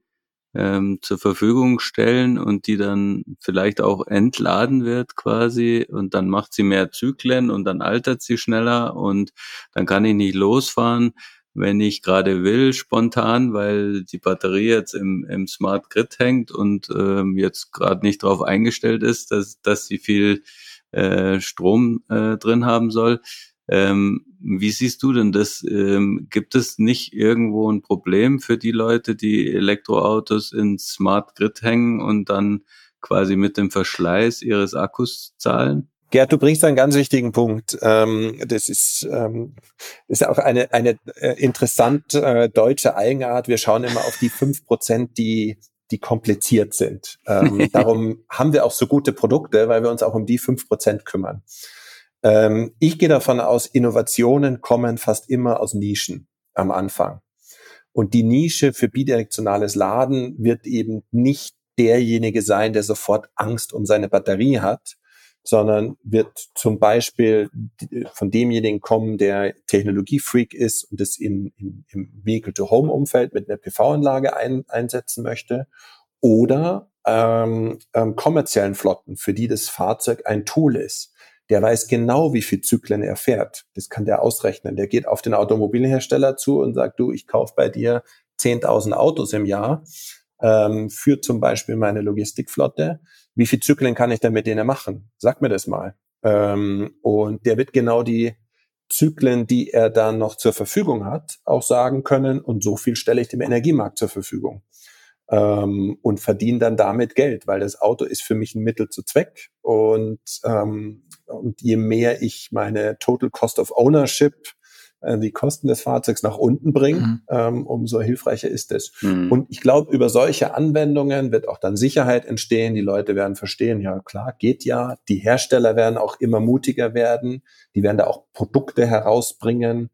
ähm, zur Verfügung stellen und die dann vielleicht auch entladen wird quasi und dann macht sie mehr Zyklen und dann altert sie schneller und dann kann ich nicht losfahren, wenn ich gerade will, spontan, weil die Batterie jetzt im, im Smart Grid hängt und ähm, jetzt gerade nicht darauf eingestellt ist, dass, dass sie viel äh, Strom äh, drin haben soll. Ähm, wie siehst du denn das? Ähm, gibt es nicht irgendwo ein Problem für die Leute, die Elektroautos ins Smart Grid hängen und dann quasi mit dem Verschleiß ihres Akkus zahlen? Gerd, du bringst einen ganz wichtigen Punkt. Ähm, das ist, ähm, das ist auch eine, eine äh, interessant äh, deutsche Eigenart. Wir schauen immer auf die fünf Prozent, die die kompliziert sind. Ähm, darum haben wir auch so gute Produkte, weil wir uns auch um die fünf Prozent kümmern. Ähm, ich gehe davon aus, Innovationen kommen fast immer aus Nischen am Anfang. Und die Nische für bidirektionales Laden wird eben nicht derjenige sein, der sofort Angst um seine Batterie hat, sondern wird zum Beispiel von demjenigen kommen, der Technologiefreak ist und es in, in, im Vehicle-to-Home-Umfeld mit einer PV-Anlage ein, einsetzen möchte oder ähm, ähm, kommerziellen Flotten, für die das Fahrzeug ein Tool ist. Der weiß genau, wie viel Zyklen er fährt. Das kann der ausrechnen. Der geht auf den Automobilhersteller zu und sagt, du, ich kaufe bei dir 10.000 Autos im Jahr ähm, für zum Beispiel meine Logistikflotte. Wie viel Zyklen kann ich denn mit denen machen? Sag mir das mal. Ähm, und der wird genau die Zyklen, die er dann noch zur Verfügung hat, auch sagen können, und so viel stelle ich dem Energiemarkt zur Verfügung ähm, und verdiene dann damit Geld, weil das Auto ist für mich ein Mittel zu Zweck und, ähm, und je mehr ich meine Total Cost of Ownership äh, die Kosten des Fahrzeugs nach unten bringe, mhm. ähm, umso hilfreicher ist es. Mhm. Und ich glaube, über solche Anwendungen wird auch dann Sicherheit entstehen. Die Leute werden verstehen, ja klar, geht ja. Die Hersteller werden auch immer mutiger werden. Die werden da auch Produkte herausbringen,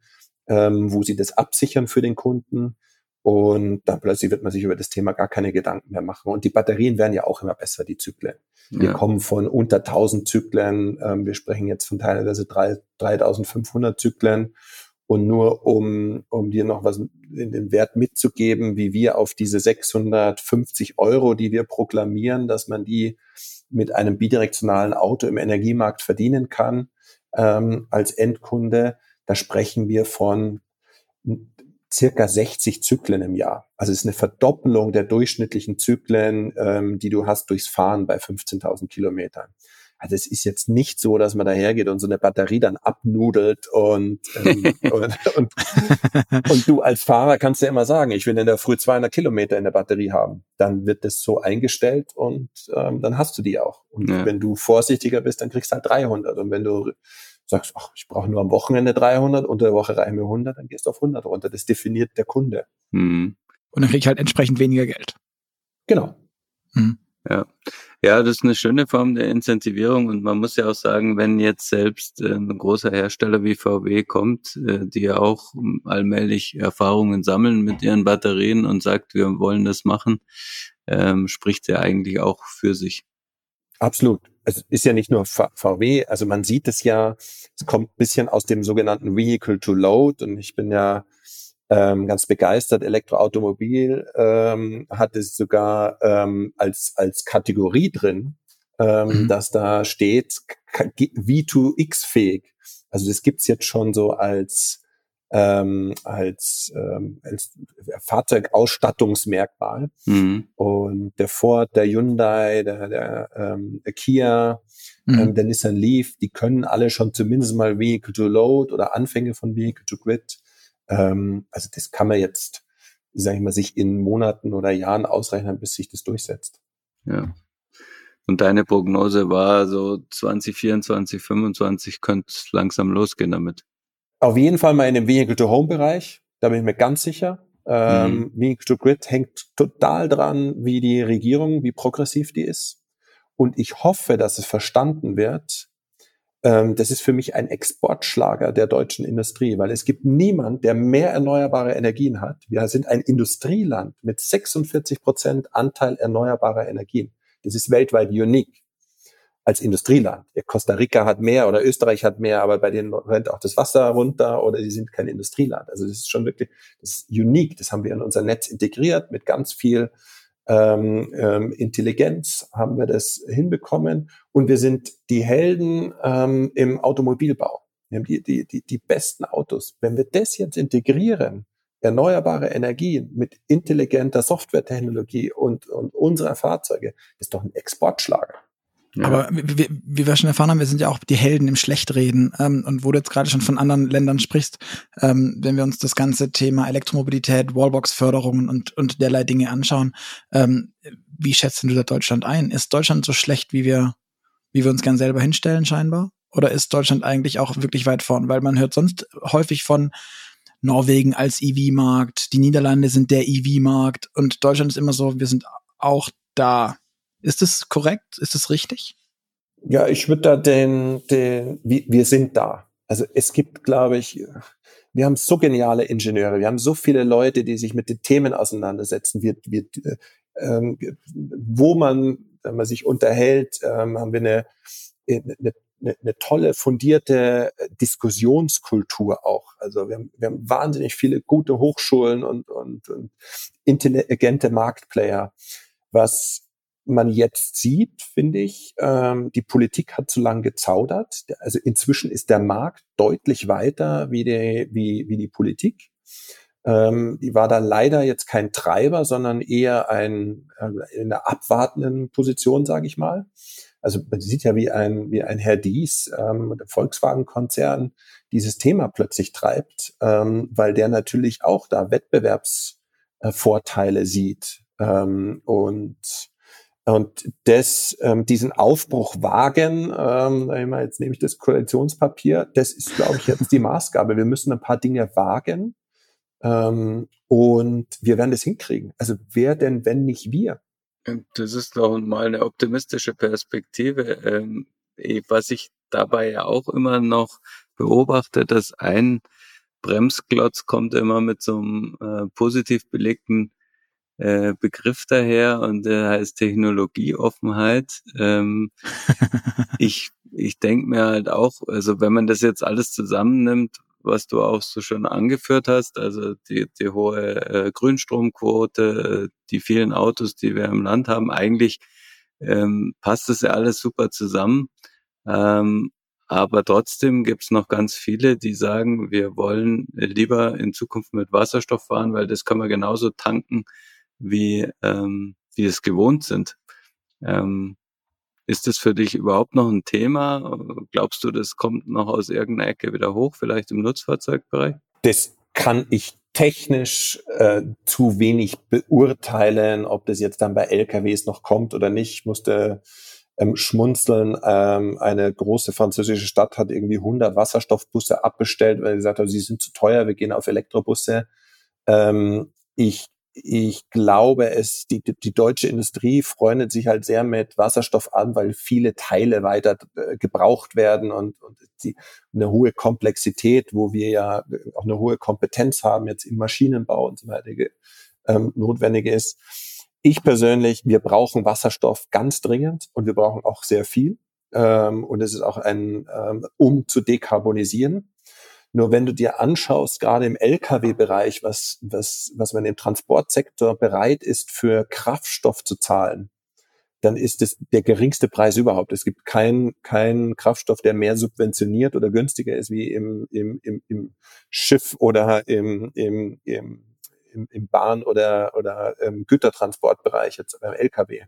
ähm, wo sie das absichern für den Kunden. Und dann plötzlich wird man sich über das Thema gar keine Gedanken mehr machen. Und die Batterien werden ja auch immer besser, die Zyklen. Ja. Wir kommen von unter 1000 Zyklen. Ähm, wir sprechen jetzt von teilweise 3, 3500 Zyklen. Und nur um, um dir noch was in den Wert mitzugeben, wie wir auf diese 650 Euro, die wir proklamieren, dass man die mit einem bidirektionalen Auto im Energiemarkt verdienen kann, ähm, als Endkunde, da sprechen wir von circa 60 Zyklen im Jahr. Also es ist eine Verdoppelung der durchschnittlichen Zyklen, ähm, die du hast durchs Fahren bei 15.000 Kilometern. Also es ist jetzt nicht so, dass man dahergeht und so eine Batterie dann abnudelt und, ähm, und, und, und, du als Fahrer kannst ja immer sagen, ich will in der Früh 200 Kilometer in der Batterie haben. Dann wird das so eingestellt und ähm, dann hast du die auch. Und ja. wenn du vorsichtiger bist, dann kriegst du halt 300. Und wenn du sagst, ach, ich brauche nur am Wochenende 300, unter der Woche reichen mir 100, dann gehst du auf 100 runter. Das definiert der Kunde. Mhm. Und dann krieg ich halt entsprechend weniger Geld. Genau. Mhm. Ja. ja, das ist eine schöne Form der Incentivierung und man muss ja auch sagen, wenn jetzt selbst äh, ein großer Hersteller wie VW kommt, äh, die ja auch allmählich Erfahrungen sammeln mit ihren Batterien und sagt, wir wollen das machen, ähm, spricht ja eigentlich auch für sich. Absolut es ist ja nicht nur VW, also man sieht es ja, es kommt bisschen aus dem sogenannten Vehicle to Load und ich bin ja ähm, ganz begeistert. Elektroautomobil ähm, hat es sogar ähm, als, als Kategorie drin, ähm, mhm. dass da steht V2X-fähig. Also das gibt's jetzt schon so als ähm, als, ähm, als Fahrzeugausstattungsmerkmal. Mhm. Und der Ford, der Hyundai, der, der, ähm, der Kia, mhm. ähm, der Nissan Leaf, die können alle schon zumindest mal Vehicle to Load oder Anfänge von Vehicle to Grid. Ähm, also das kann man jetzt, sage ich mal, sich in Monaten oder Jahren ausrechnen, bis sich das durchsetzt. Ja. Und deine Prognose war so 2024, 2025 könnte es langsam losgehen damit. Auf jeden Fall mal in dem Vehicle-to-Home-Bereich, da bin ich mir ganz sicher. Ähm, mhm. Vehicle-to-Grid hängt total dran, wie die Regierung, wie progressiv die ist. Und ich hoffe, dass es verstanden wird. Ähm, das ist für mich ein Exportschlager der deutschen Industrie, weil es gibt niemand, der mehr erneuerbare Energien hat. Wir sind ein Industrieland mit 46 Prozent Anteil erneuerbarer Energien. Das ist weltweit unique als Industrieland. Costa Rica hat mehr oder Österreich hat mehr, aber bei denen rennt auch das Wasser runter oder die sind kein Industrieland. Also das ist schon wirklich das ist unique. Das haben wir in unser Netz integriert mit ganz viel ähm, ähm, Intelligenz haben wir das hinbekommen und wir sind die Helden ähm, im Automobilbau. Wir haben die, die, die, die besten Autos. Wenn wir das jetzt integrieren, erneuerbare Energien mit intelligenter Softwaretechnologie und, und unserer Fahrzeuge, ist doch ein Exportschlager. Aber wie, wie wir schon erfahren haben, wir sind ja auch die Helden im Schlechtreden. Ähm, und wo du jetzt gerade schon von anderen Ländern sprichst, ähm, wenn wir uns das ganze Thema Elektromobilität, Wallbox-Förderungen und, und derlei Dinge anschauen, ähm, wie schätzt du da Deutschland ein? Ist Deutschland so schlecht, wie wir, wie wir uns gern selber hinstellen, scheinbar? Oder ist Deutschland eigentlich auch wirklich weit vorn? Weil man hört sonst häufig von Norwegen als EV-Markt, die Niederlande sind der EV-Markt und Deutschland ist immer so, wir sind auch da. Ist das korrekt? Ist das richtig? Ja, ich würde da den, den, wir sind da. Also es gibt, glaube ich, wir haben so geniale Ingenieure, wir haben so viele Leute, die sich mit den Themen auseinandersetzen. Wir, wir, ähm, wo man, wenn man sich unterhält, ähm, haben wir eine eine, eine, eine tolle, fundierte Diskussionskultur auch. Also wir haben, wir haben wahnsinnig viele gute Hochschulen und, und, und intelligente Marktplayer. Was man jetzt sieht, finde ich, ähm, die Politik hat zu lange gezaudert. Also inzwischen ist der Markt deutlich weiter wie die, wie, wie die Politik. Ähm, die war da leider jetzt kein Treiber, sondern eher ein, äh, in einer abwartenden Position, sage ich mal. Also man sieht ja, wie ein, wie ein Herr Dies, ähm, der Volkswagen-Konzern, dieses Thema plötzlich treibt, ähm, weil der natürlich auch da Wettbewerbsvorteile sieht. Ähm, und und das, ähm, diesen Aufbruch wagen, ähm, jetzt nehme ich das Koalitionspapier, das ist, glaube ich, jetzt die Maßgabe. Wir müssen ein paar Dinge wagen ähm, und wir werden das hinkriegen. Also wer denn, wenn nicht wir? Das ist doch mal eine optimistische Perspektive. Ähm, was ich dabei ja auch immer noch beobachte, dass ein Bremsklotz kommt immer mit so einem äh, positiv belegten äh, Begriff daher und der heißt Technologieoffenheit. Ähm, ich ich denke mir halt auch, also wenn man das jetzt alles zusammennimmt, was du auch so schon angeführt hast, also die, die hohe äh, Grünstromquote, äh, die vielen Autos, die wir im Land haben, eigentlich ähm, passt das ja alles super zusammen. Ähm, aber trotzdem gibt es noch ganz viele, die sagen, wir wollen lieber in Zukunft mit Wasserstoff fahren, weil das können wir genauso tanken, wie, ähm, wie es gewohnt sind. Ähm, ist das für dich überhaupt noch ein Thema? Glaubst du, das kommt noch aus irgendeiner Ecke wieder hoch, vielleicht im Nutzfahrzeugbereich? Das kann ich technisch äh, zu wenig beurteilen, ob das jetzt dann bei LKWs noch kommt oder nicht. Ich musste ähm, schmunzeln. Ähm, eine große französische Stadt hat irgendwie 100 Wasserstoffbusse abbestellt, weil sie gesagt hat, sie sind zu teuer, wir gehen auf Elektrobusse. Ähm, ich ich glaube, es, die, die deutsche Industrie freundet sich halt sehr mit Wasserstoff an, weil viele Teile weiter äh, gebraucht werden und, und die, eine hohe Komplexität, wo wir ja auch eine hohe Kompetenz haben, jetzt im Maschinenbau und so weiter, ähm, notwendig ist. Ich persönlich, wir brauchen Wasserstoff ganz dringend und wir brauchen auch sehr viel. Ähm, und es ist auch ein, ähm, um zu dekarbonisieren. Nur wenn du dir anschaust, gerade im Lkw-Bereich, was, was, was man im Transportsektor bereit ist, für Kraftstoff zu zahlen, dann ist es der geringste Preis überhaupt. Es gibt keinen kein Kraftstoff, der mehr subventioniert oder günstiger ist wie im, im, im, im Schiff oder im, im, im, im, Bahn- oder, oder im Gütertransportbereich, jetzt beim Lkw.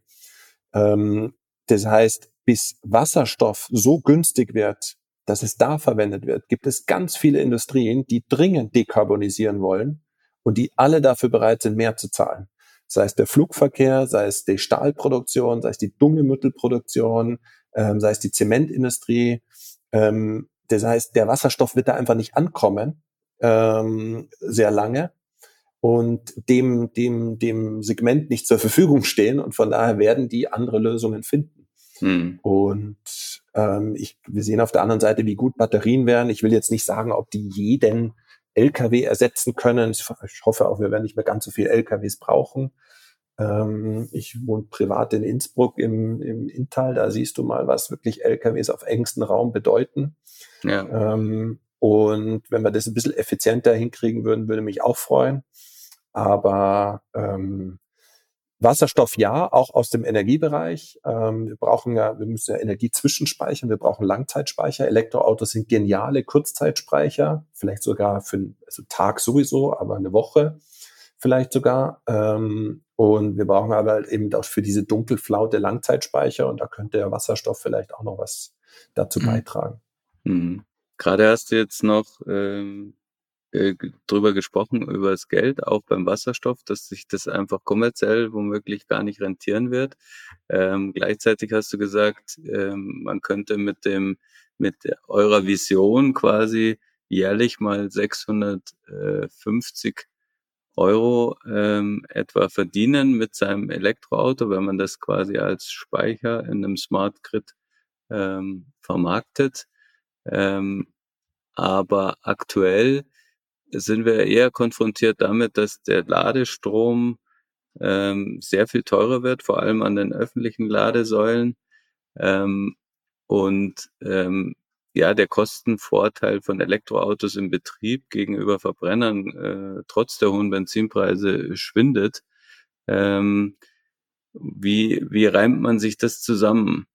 Ähm, das heißt, bis Wasserstoff so günstig wird, dass es da verwendet wird, gibt es ganz viele Industrien, die dringend dekarbonisieren wollen und die alle dafür bereit sind, mehr zu zahlen. Sei es der Flugverkehr, sei es die Stahlproduktion, sei es die Dungemittelproduktion, ähm, sei es die Zementindustrie. Ähm, das heißt, der Wasserstoff wird da einfach nicht ankommen, ähm, sehr lange und dem, dem, dem Segment nicht zur Verfügung stehen und von daher werden die andere Lösungen finden. Hm. Und ähm, ich, wir sehen auf der anderen Seite, wie gut Batterien werden. Ich will jetzt nicht sagen, ob die jeden LKW ersetzen können. Ich, ich hoffe auch, wir werden nicht mehr ganz so viel LKWs brauchen. Ähm, ich wohne privat in Innsbruck im, im Inntal. Da siehst du mal, was wirklich LKWs auf engstem Raum bedeuten. Ja. Ähm, und wenn wir das ein bisschen effizienter hinkriegen würden, würde mich auch freuen. Aber ähm, Wasserstoff ja, auch aus dem Energiebereich. Ähm, wir brauchen ja, wir müssen ja Energie zwischenspeichern, wir brauchen Langzeitspeicher. Elektroautos sind geniale Kurzzeitspeicher, vielleicht sogar für einen also Tag sowieso, aber eine Woche vielleicht sogar. Ähm, und wir brauchen aber halt eben auch für diese dunkelflaute Langzeitspeicher und da könnte der Wasserstoff vielleicht auch noch was dazu mhm. beitragen. Mhm. Gerade hast du jetzt noch ähm, äh, drüber gesprochen, über das Geld, auch beim Wasserstoff, dass sich das einfach kommerziell womöglich gar nicht rentieren wird. Ähm, gleichzeitig hast du gesagt, ähm, man könnte mit dem, mit eurer Vision quasi jährlich mal 650 Euro ähm, etwa verdienen mit seinem Elektroauto, wenn man das quasi als Speicher in einem Smart Grid ähm, vermarktet. Ähm, aber aktuell sind wir eher konfrontiert damit, dass der Ladestrom ähm, sehr viel teurer wird, vor allem an den öffentlichen Ladesäulen. Ähm, und ähm, ja, der Kostenvorteil von Elektroautos im Betrieb gegenüber Verbrennern äh, trotz der hohen Benzinpreise schwindet. Ähm, wie, wie reimt man sich das zusammen?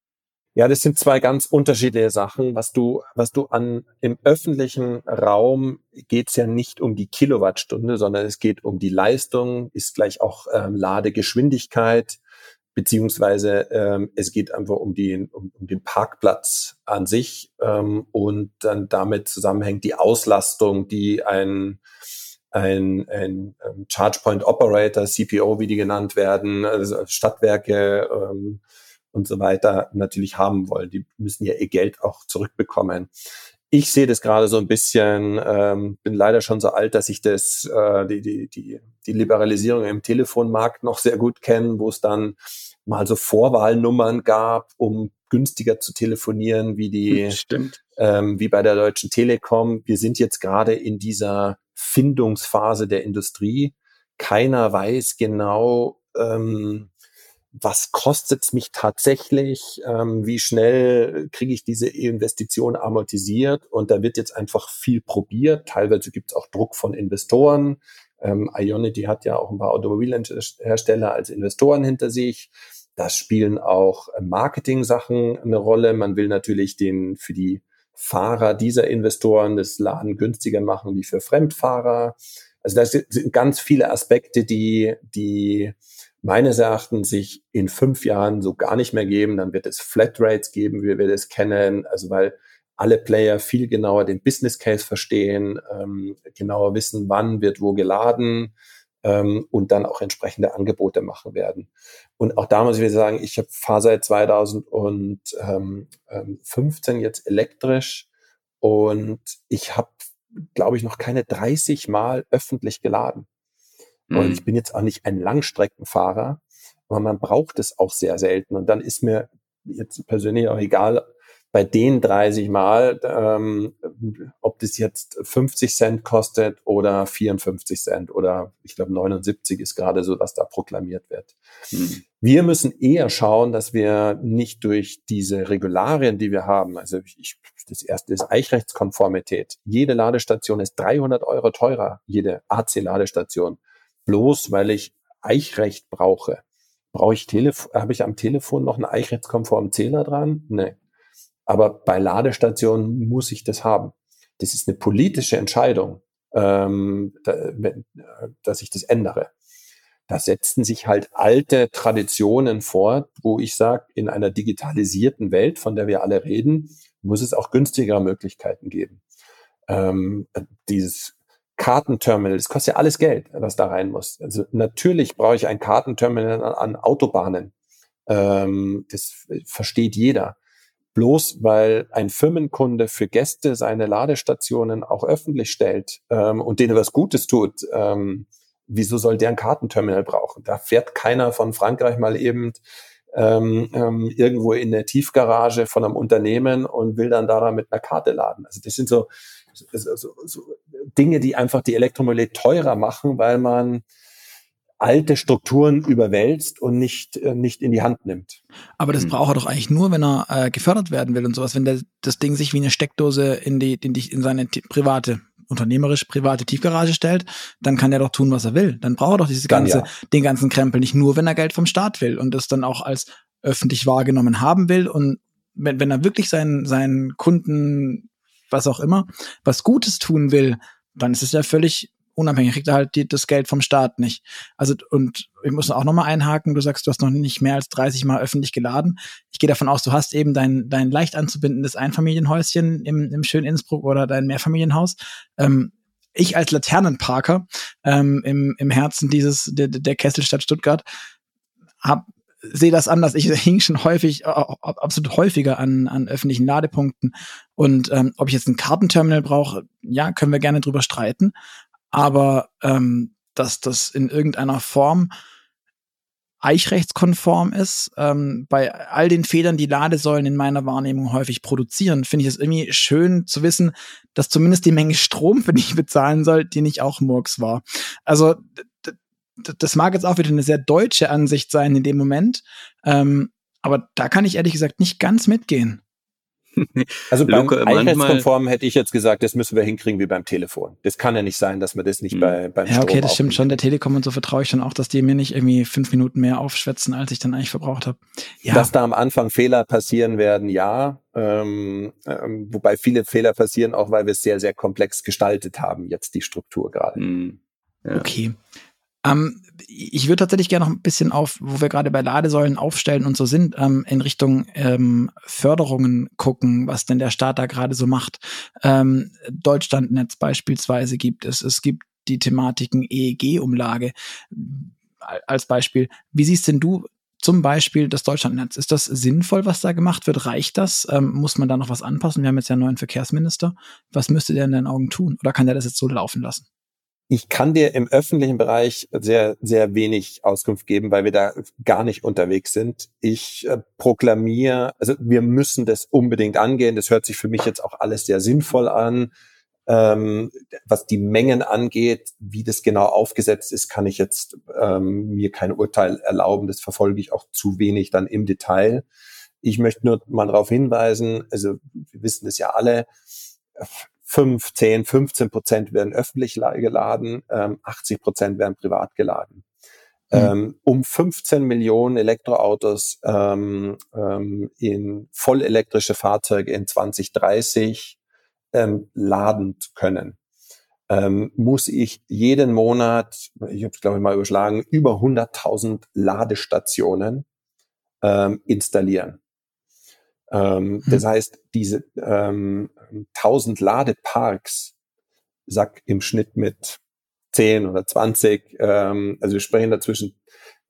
Ja, das sind zwei ganz unterschiedliche Sachen. Was du, was du an im öffentlichen Raum geht's ja nicht um die Kilowattstunde, sondern es geht um die Leistung, ist gleich auch ähm, Ladegeschwindigkeit, beziehungsweise ähm, es geht einfach um, die, um, um den Parkplatz an sich ähm, und dann damit zusammenhängt die Auslastung, die ein ein, ein ähm, Charge Point Operator, CPO, wie die genannt werden, also Stadtwerke ähm, und so weiter natürlich haben wollen. Die müssen ja ihr Geld auch zurückbekommen. Ich sehe das gerade so ein bisschen, ähm, bin leider schon so alt, dass ich das, äh, die, die, die, die Liberalisierung im Telefonmarkt noch sehr gut kenne, wo es dann mal so Vorwahlnummern gab, um günstiger zu telefonieren, wie die, Stimmt. Ähm, wie bei der Deutschen Telekom. Wir sind jetzt gerade in dieser Findungsphase der Industrie. Keiner weiß genau, ähm, was kostet es mich tatsächlich, ähm, wie schnell kriege ich diese Investition amortisiert und da wird jetzt einfach viel probiert. Teilweise gibt es auch Druck von Investoren. Ähm, Ionity hat ja auch ein paar Automobilhersteller als Investoren hinter sich. Da spielen auch Marketing-Sachen eine Rolle. Man will natürlich den für die Fahrer dieser Investoren das Laden günstiger machen wie für Fremdfahrer. Also das sind ganz viele Aspekte, die, die meines Erachtens sich in fünf Jahren so gar nicht mehr geben. Dann wird es Flatrates geben, wie wir das kennen. Also weil alle Player viel genauer den Business Case verstehen, ähm, genauer wissen, wann wird wo geladen ähm, und dann auch entsprechende Angebote machen werden. Und auch da muss ich sagen, ich fahre seit 2015 jetzt elektrisch und ich habe, glaube ich, noch keine 30 Mal öffentlich geladen. Mhm. Und ich bin jetzt auch nicht ein Langstreckenfahrer, aber man braucht es auch sehr selten. Und dann ist mir jetzt persönlich auch egal, bei den 30 Mal, ähm, ob das jetzt 50 Cent kostet oder 54 Cent oder ich glaube 79 ist gerade so, was da proklamiert wird. Mhm. Wir müssen eher schauen, dass wir nicht durch diese Regularien, die wir haben, also ich, das erste ist Eichrechtskonformität. Jede Ladestation ist 300 Euro teurer, jede AC-Ladestation bloß weil ich Eichrecht brauche. Brauche ich Telefon, habe ich am Telefon noch einen eichrechtskonformen Zähler dran? Nee. Aber bei Ladestationen muss ich das haben. Das ist eine politische Entscheidung, ähm, da, dass ich das ändere. Da setzen sich halt alte Traditionen fort, wo ich sage, in einer digitalisierten Welt, von der wir alle reden, muss es auch günstigere Möglichkeiten geben. Ähm, dieses Kartenterminal, das kostet ja alles Geld, was da rein muss. Also natürlich brauche ich ein Kartenterminal an, Autobahnen. Ähm, das versteht jeder. Bloß weil ein Firmenkunde für Gäste seine Ladestationen auch öffentlich stellt ähm, und denen was Gutes tut, ähm, wieso soll der ein Kartenterminal brauchen? Da fährt keiner von Frankreich mal eben ähm, ähm, irgendwo in der Tiefgarage von einem Unternehmen und will dann daran mit einer Karte laden. Also das sind so so, so, so Dinge, die einfach die Elektromobilität teurer machen, weil man alte Strukturen überwälzt und nicht, äh, nicht in die Hand nimmt. Aber das mhm. braucht er doch eigentlich nur, wenn er äh, gefördert werden will und sowas, wenn der, das Ding sich wie eine Steckdose in die, in die, in seine private unternehmerisch private Tiefgarage stellt, dann kann er doch tun, was er will. Dann braucht er doch diese ganze, ja. den ganzen Krempel nicht nur, wenn er Geld vom Staat will und das dann auch als öffentlich wahrgenommen haben will und wenn, wenn er wirklich seinen, seinen Kunden was auch immer, was Gutes tun will, dann ist es ja völlig unabhängig, kriegt er halt die, das Geld vom Staat nicht. Also, und ich muss auch nochmal einhaken, du sagst, du hast noch nicht mehr als 30 Mal öffentlich geladen. Ich gehe davon aus, du hast eben dein, dein leicht anzubindendes Einfamilienhäuschen im, im schönen Innsbruck oder dein Mehrfamilienhaus. Ähm, ich als Laternenparker ähm, im, im Herzen dieses der, der Kesselstadt Stuttgart habe sehe das anders. Ich hing schon häufig, absolut häufiger an, an öffentlichen Ladepunkten. Und ähm, ob ich jetzt ein Kartenterminal brauche, ja, können wir gerne drüber streiten. Aber ähm, dass das in irgendeiner Form eichrechtskonform ist, ähm, bei all den Fehlern, die Ladesäulen in meiner Wahrnehmung häufig produzieren, finde ich es irgendwie schön zu wissen, dass zumindest die Menge Strom, für die ich bezahlen soll, die nicht auch Murks war. Also das mag jetzt auch wieder eine sehr deutsche Ansicht sein in dem Moment, ähm, aber da kann ich ehrlich gesagt nicht ganz mitgehen. Also beim Einheitskonform hätte ich jetzt gesagt, das müssen wir hinkriegen wie beim Telefon. Das kann ja nicht sein, dass wir das nicht hm. bei, beim Ja, okay, das stimmt schon. Der Telekom und so vertraue ich schon auch, dass die mir nicht irgendwie fünf Minuten mehr aufschwätzen, als ich dann eigentlich verbraucht habe. Ja. Dass da am Anfang Fehler passieren werden, ja. Ähm, ähm, wobei viele Fehler passieren, auch weil wir es sehr, sehr komplex gestaltet haben, jetzt die Struktur gerade. Hm. Ja. Okay. Ähm, ich würde tatsächlich gerne noch ein bisschen auf, wo wir gerade bei Ladesäulen aufstellen und so sind, ähm, in Richtung ähm, Förderungen gucken, was denn der Staat da gerade so macht. Ähm, Deutschlandnetz beispielsweise gibt es. Es gibt die Thematiken EEG-Umlage als Beispiel. Wie siehst denn du zum Beispiel das Deutschlandnetz? Ist das sinnvoll, was da gemacht wird? Reicht das? Ähm, muss man da noch was anpassen? Wir haben jetzt ja einen neuen Verkehrsminister. Was müsste der in deinen Augen tun? Oder kann der das jetzt so laufen lassen? Ich kann dir im öffentlichen Bereich sehr, sehr wenig Auskunft geben, weil wir da gar nicht unterwegs sind. Ich äh, proklamiere, also wir müssen das unbedingt angehen. Das hört sich für mich jetzt auch alles sehr sinnvoll an. Ähm, was die Mengen angeht, wie das genau aufgesetzt ist, kann ich jetzt ähm, mir kein Urteil erlauben. Das verfolge ich auch zu wenig dann im Detail. Ich möchte nur mal darauf hinweisen, also wir wissen das ja alle, 5, 10, 15 Prozent werden öffentlich geladen, ähm, 80 Prozent werden privat geladen. Mhm. Ähm, um 15 Millionen Elektroautos ähm, ähm, in vollelektrische Fahrzeuge in 2030 ähm, laden zu können, ähm, muss ich jeden Monat, ich habe es glaube ich mal überschlagen, über 100.000 Ladestationen installieren. Ähm, hm. Das heißt, diese ähm, 1000 Ladeparks, sag im Schnitt mit 10 oder 20, ähm, also wir sprechen dazwischen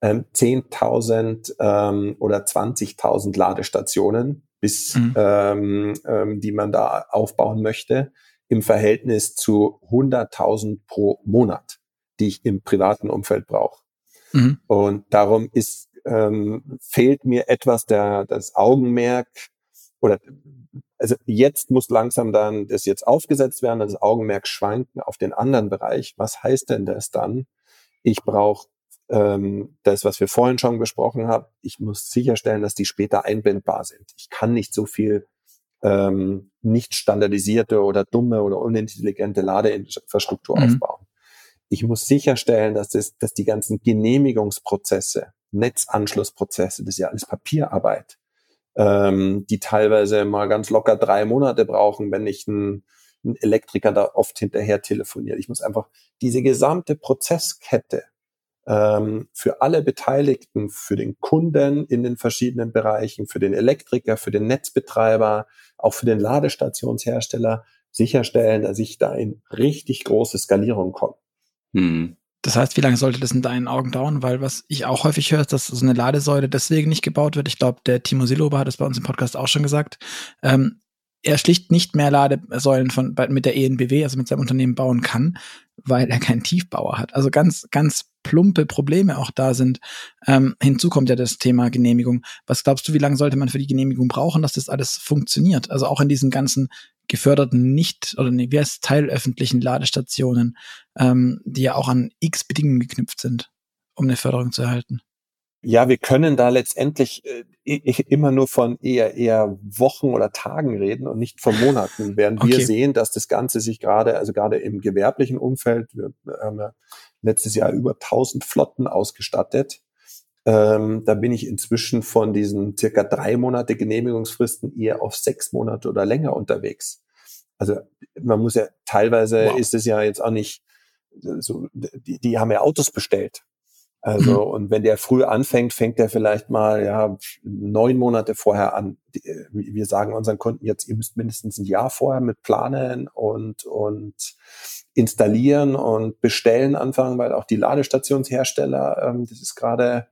ähm, 10.000 ähm, oder 20.000 Ladestationen, bis mhm. ähm, ähm, die man da aufbauen möchte, im Verhältnis zu 100.000 pro Monat, die ich im privaten Umfeld brauche. Mhm. Und darum ist ähm, fehlt mir etwas der, das Augenmerk oder also jetzt muss langsam dann das jetzt aufgesetzt werden, das Augenmerk schwanken auf den anderen Bereich. Was heißt denn das dann? Ich brauche ähm, das, was wir vorhin schon besprochen haben. Ich muss sicherstellen, dass die später einbindbar sind. Ich kann nicht so viel ähm, nicht standardisierte oder dumme oder unintelligente Ladeinfrastruktur mhm. aufbauen. Ich muss sicherstellen, dass, das, dass die ganzen Genehmigungsprozesse, Netzanschlussprozesse, das ist ja alles Papierarbeit, ähm, die teilweise mal ganz locker drei Monate brauchen, wenn ich ein, ein Elektriker da oft hinterher telefoniert. Ich muss einfach diese gesamte Prozesskette ähm, für alle Beteiligten, für den Kunden in den verschiedenen Bereichen, für den Elektriker, für den Netzbetreiber, auch für den Ladestationshersteller sicherstellen, dass ich da in richtig große Skalierung komme. Hm. Das heißt, wie lange sollte das in deinen Augen dauern? Weil was ich auch häufig höre, ist, dass so eine Ladesäule deswegen nicht gebaut wird. Ich glaube, der Timo Siloba hat es bei uns im Podcast auch schon gesagt. Ähm, er schlicht nicht mehr Ladesäulen von, mit der ENBW, also mit seinem Unternehmen bauen kann, weil er keinen Tiefbauer hat. Also ganz, ganz plumpe Probleme auch da sind. Ähm, hinzu kommt ja das Thema Genehmigung. Was glaubst du, wie lange sollte man für die Genehmigung brauchen, dass das alles funktioniert? Also auch in diesen ganzen geförderten nicht oder nee, wie heißt teilöffentlichen Ladestationen, ähm, die ja auch an x Bedingungen geknüpft sind, um eine Förderung zu erhalten. Ja, wir können da letztendlich äh, immer nur von eher eher Wochen oder Tagen reden und nicht von Monaten, während okay. wir sehen, dass das Ganze sich gerade, also gerade im gewerblichen Umfeld, wir haben ja letztes Jahr über 1000 Flotten ausgestattet. Ähm, da bin ich inzwischen von diesen circa drei Monate Genehmigungsfristen eher auf sechs Monate oder länger unterwegs. Also man muss ja teilweise wow. ist es ja jetzt auch nicht so, die, die haben ja Autos bestellt. Also, mhm. und wenn der früh anfängt, fängt er vielleicht mal, ja, neun Monate vorher an. Wir sagen unseren Kunden jetzt, ihr müsst mindestens ein Jahr vorher mit planen und, und installieren und bestellen anfangen, weil auch die Ladestationshersteller, ähm, das ist gerade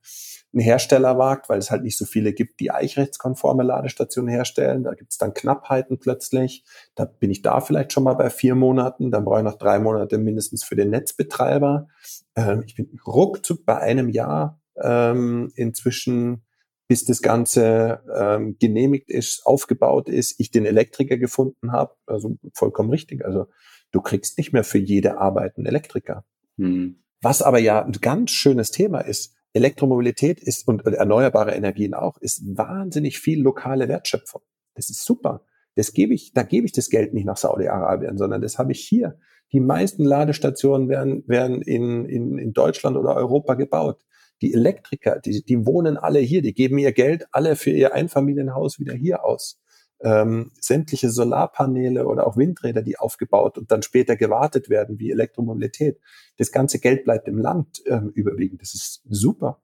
ein Herstellermarkt, weil es halt nicht so viele gibt, die eichrechtskonforme Ladestationen herstellen. Da gibt es dann Knappheiten plötzlich. Da bin ich da vielleicht schon mal bei vier Monaten. Dann brauche ich noch drei Monate mindestens für den Netzbetreiber. Ähm, ich bin ruckzuck bei einem Jahr ähm, inzwischen, bis das Ganze ähm, genehmigt ist, aufgebaut ist, ich den Elektriker gefunden habe. Also vollkommen richtig. Also du kriegst nicht mehr für jede Arbeit einen Elektriker. Hm. Was aber ja ein ganz schönes Thema ist, Elektromobilität ist und erneuerbare Energien auch, ist wahnsinnig viel lokale Wertschöpfung. Das ist super. Das gebe ich, da gebe ich das Geld nicht nach Saudi-Arabien, sondern das habe ich hier. Die meisten Ladestationen werden, werden in, in, in Deutschland oder Europa gebaut. Die Elektriker, die, die wohnen alle hier, die geben ihr Geld alle für ihr Einfamilienhaus wieder hier aus. Ähm, sämtliche Solarpaneele oder auch Windräder, die aufgebaut und dann später gewartet werden, wie Elektromobilität. Das ganze Geld bleibt im Land ähm, überwiegend. Das ist super.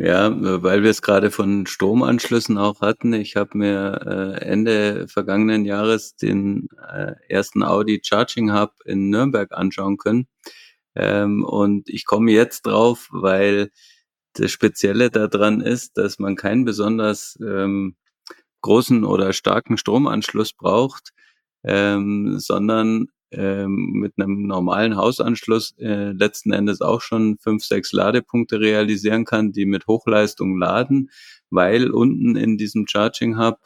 Ja, weil wir es gerade von Stromanschlüssen auch hatten. Ich habe mir äh, Ende vergangenen Jahres den äh, ersten Audi Charging Hub in Nürnberg anschauen können. Ähm, und ich komme jetzt drauf, weil das Spezielle daran ist, dass man keinen besonders ähm, großen oder starken Stromanschluss braucht, ähm, sondern ähm, mit einem normalen Hausanschluss äh, letzten Endes auch schon fünf, sechs Ladepunkte realisieren kann, die mit Hochleistung laden, weil unten in diesem Charging Hub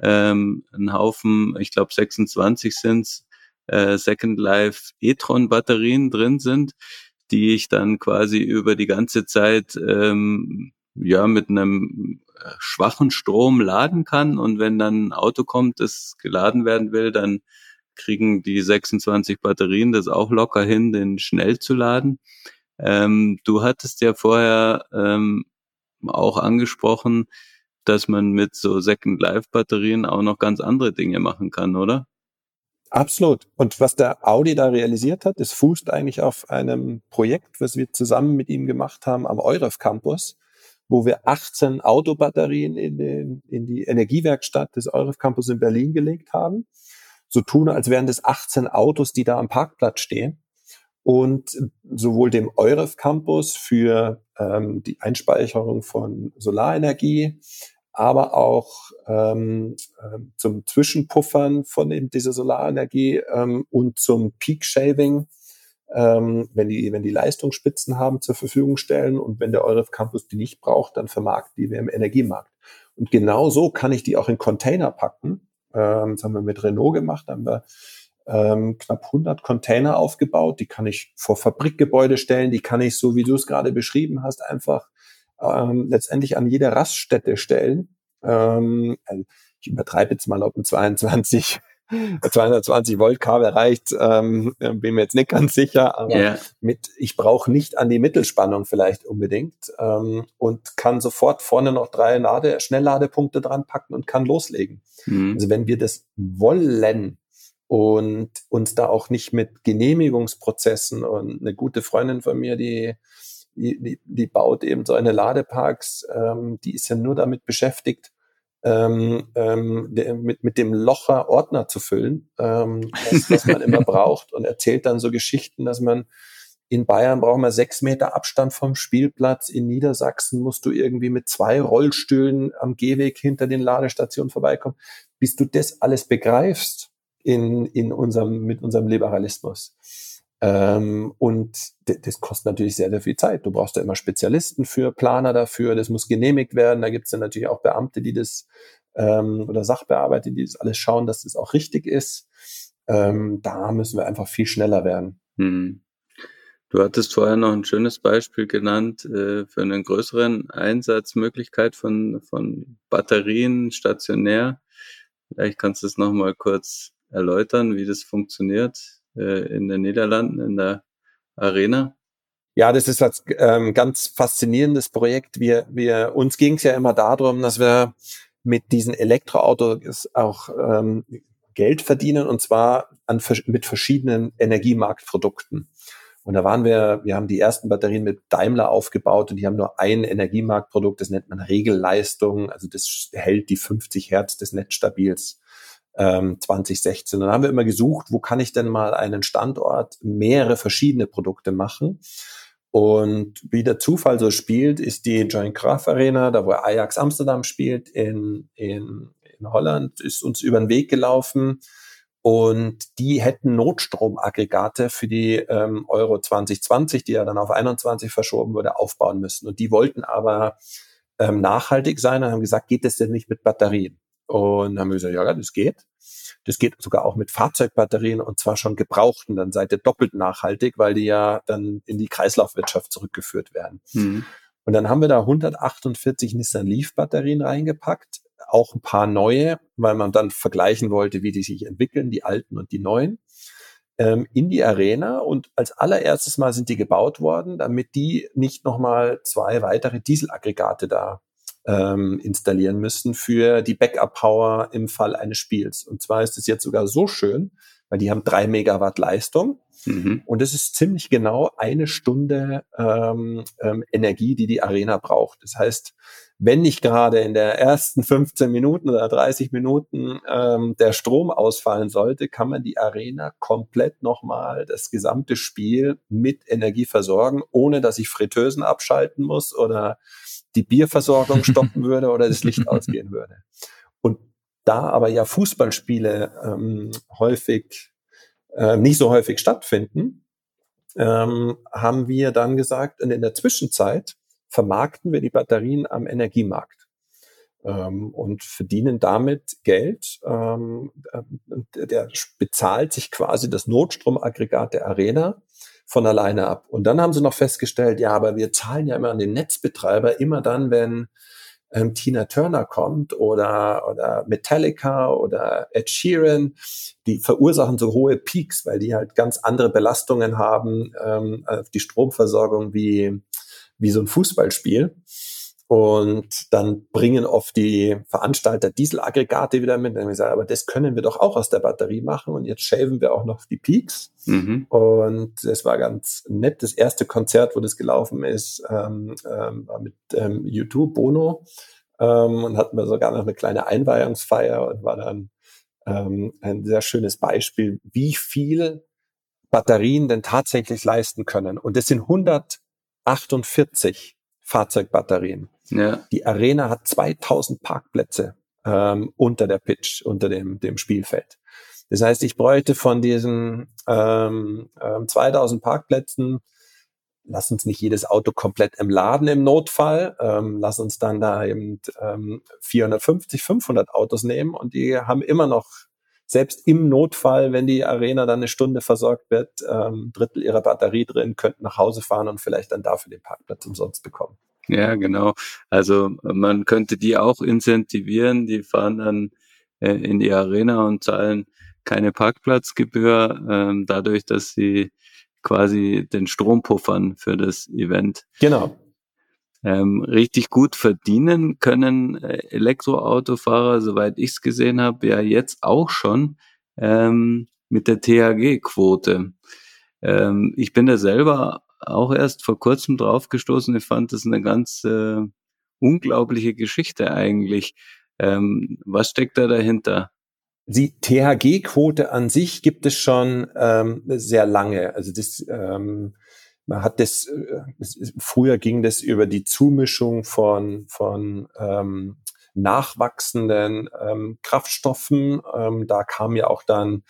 ähm, ein Haufen, ich glaube 26 sind's, äh, Second Life e-tron Batterien drin sind, die ich dann quasi über die ganze Zeit ähm, ja mit einem schwachen Strom laden kann und wenn dann ein Auto kommt, das geladen werden will, dann kriegen die 26 Batterien das auch locker hin, den schnell zu laden. Ähm, du hattest ja vorher ähm, auch angesprochen, dass man mit so Second Life Batterien auch noch ganz andere Dinge machen kann, oder? Absolut. Und was der Audi da realisiert hat, das fußt eigentlich auf einem Projekt, was wir zusammen mit ihm gemacht haben am Euref Campus, wo wir 18 Autobatterien in, den, in die Energiewerkstatt des Euref Campus in Berlin gelegt haben so tun, als wären das 18 Autos, die da am Parkplatz stehen. Und sowohl dem Euref Campus für ähm, die Einspeicherung von Solarenergie, aber auch ähm, äh, zum Zwischenpuffern von eben dieser Solarenergie ähm, und zum Peak Shaving, ähm, wenn die wenn die Leistungsspitzen haben zur Verfügung stellen und wenn der Euref Campus die nicht braucht, dann vermarkt die wir im Energiemarkt. Und genau so kann ich die auch in Container packen ähm, das haben wir mit Renault gemacht, da haben wir ähm, knapp 100 Container aufgebaut. Die kann ich vor Fabrikgebäude stellen, die kann ich, so wie du es gerade beschrieben hast, einfach ähm, letztendlich an jede Raststätte stellen. Ähm, also ich übertreibe jetzt mal, ob ein 22 220 Volt Kabel reicht, ähm, bin mir jetzt nicht ganz sicher, aber yeah. mit, ich brauche nicht an die Mittelspannung vielleicht unbedingt ähm, und kann sofort vorne noch drei Lade, Schnellladepunkte dran packen und kann loslegen. Mhm. Also wenn wir das wollen und uns da auch nicht mit Genehmigungsprozessen und eine gute Freundin von mir, die die, die, die baut eben so eine Ladeparks, ähm, die ist ja nur damit beschäftigt, ähm, ähm, de, mit, mit dem Locher Ordner zu füllen, ähm, das, was man immer braucht und erzählt dann so Geschichten, dass man in Bayern braucht man sechs Meter Abstand vom Spielplatz. In Niedersachsen musst du irgendwie mit zwei Rollstühlen am Gehweg hinter den Ladestationen vorbeikommen. Bis du das alles begreifst in, in unserem, mit unserem Liberalismus, ähm, und das kostet natürlich sehr, sehr viel Zeit. Du brauchst da immer Spezialisten für, Planer dafür, das muss genehmigt werden. Da gibt es dann natürlich auch Beamte, die das ähm, oder Sachbearbeiter, die das alles schauen, dass das auch richtig ist. Ähm, da müssen wir einfach viel schneller werden. Hm. Du hattest vorher noch ein schönes Beispiel genannt äh, für einen größeren Einsatzmöglichkeit von, von Batterien stationär. Vielleicht kannst du es nochmal kurz erläutern, wie das funktioniert äh, in den Niederlanden, in der Arena? Ja, das ist ein ähm, ganz faszinierendes Projekt. Wir, wir, uns ging es ja immer darum, dass wir mit diesen Elektroautos auch ähm, Geld verdienen und zwar an, mit verschiedenen Energiemarktprodukten. Und da waren wir, wir haben die ersten Batterien mit Daimler aufgebaut und die haben nur ein Energiemarktprodukt, das nennt man Regelleistung, also das hält die 50 Hertz des Netzstabils ähm, 2016. Und dann haben wir immer gesucht, wo kann ich denn mal einen Standort mehrere verschiedene Produkte machen. Und wie der Zufall so spielt, ist die Joint Craft Arena, da wo Ajax Amsterdam spielt, in, in, in Holland, ist uns über den Weg gelaufen. Und die hätten Notstromaggregate für die ähm, Euro 2020, die ja dann auf 21 verschoben wurde, aufbauen müssen. Und die wollten aber ähm, nachhaltig sein und haben gesagt, geht das denn nicht mit Batterien? Und dann haben wir gesagt, ja, das geht. Das geht sogar auch mit Fahrzeugbatterien und zwar schon gebrauchten. Dann seid ihr doppelt nachhaltig, weil die ja dann in die Kreislaufwirtschaft zurückgeführt werden. Mhm. Und dann haben wir da 148 Nissan Leaf Batterien reingepackt auch ein paar neue, weil man dann vergleichen wollte, wie die sich entwickeln, die alten und die neuen, ähm, in die Arena. Und als allererstes Mal sind die gebaut worden, damit die nicht nochmal zwei weitere Dieselaggregate da ähm, installieren müssen für die Backup-Power im Fall eines Spiels. Und zwar ist es jetzt sogar so schön, weil die haben drei Megawatt Leistung. Mhm. Und es ist ziemlich genau eine Stunde ähm, ähm, Energie, die die Arena braucht. Das heißt, wenn nicht gerade in der ersten 15 Minuten oder 30 Minuten ähm, der Strom ausfallen sollte, kann man die Arena komplett nochmal das gesamte Spiel mit Energie versorgen, ohne dass ich Fritteusen abschalten muss oder die Bierversorgung stoppen würde oder das Licht ausgehen würde. Und da aber ja Fußballspiele ähm, häufig äh, nicht so häufig stattfinden, ähm, haben wir dann gesagt, und in der Zwischenzeit vermarkten wir die Batterien am Energiemarkt ähm, und verdienen damit Geld. Ähm, der bezahlt sich quasi das Notstromaggregat der Arena von alleine ab. Und dann haben sie noch festgestellt, ja, aber wir zahlen ja immer an den Netzbetreiber immer dann, wenn ähm, Tina Turner kommt oder, oder Metallica oder Ed Sheeran, die verursachen so hohe Peaks, weil die halt ganz andere Belastungen haben ähm, auf die Stromversorgung wie, wie so ein Fußballspiel. Und dann bringen oft die Veranstalter Dieselaggregate wieder mit. Dann haben wir gesagt, aber das können wir doch auch aus der Batterie machen. Und jetzt shaven wir auch noch die Peaks. Mhm. Und das war ganz nett. Das erste Konzert, wo das gelaufen ist, ähm, ähm, war mit ähm, YouTube Bono. Ähm, und hatten wir sogar noch eine kleine Einweihungsfeier und war dann ähm, ein sehr schönes Beispiel, wie viel Batterien denn tatsächlich leisten können. Und das sind 148 Fahrzeugbatterien. Ja. Die Arena hat 2000 Parkplätze ähm, unter der Pitch, unter dem, dem Spielfeld. Das heißt, ich bräuchte von diesen ähm, ähm, 2000 Parkplätzen, lass uns nicht jedes Auto komplett im Laden im Notfall, ähm, lass uns dann da eben ähm, 450, 500 Autos nehmen und die haben immer noch selbst im Notfall, wenn die Arena dann eine Stunde versorgt wird, ähm, Drittel ihrer Batterie drin, könnten nach Hause fahren und vielleicht dann dafür den Parkplatz umsonst bekommen. Ja, genau. Also man könnte die auch incentivieren, die fahren dann äh, in die Arena und zahlen keine Parkplatzgebühr, äh, dadurch, dass sie quasi den Strom puffern für das Event. Genau. Ähm, richtig gut verdienen können äh, Elektroautofahrer, soweit ich es gesehen habe, ja jetzt auch schon ähm, mit der THG-Quote. Ähm, ich bin da selber auch erst vor kurzem drauf gestoßen. Ich fand das eine ganz äh, unglaubliche Geschichte eigentlich. Ähm, was steckt da dahinter? Die THG-Quote an sich gibt es schon ähm, sehr lange. Also das ähm, man hat das, äh, früher ging das über die Zumischung von, von ähm, nachwachsenden ähm, Kraftstoffen. Ähm, da kam ja auch dann,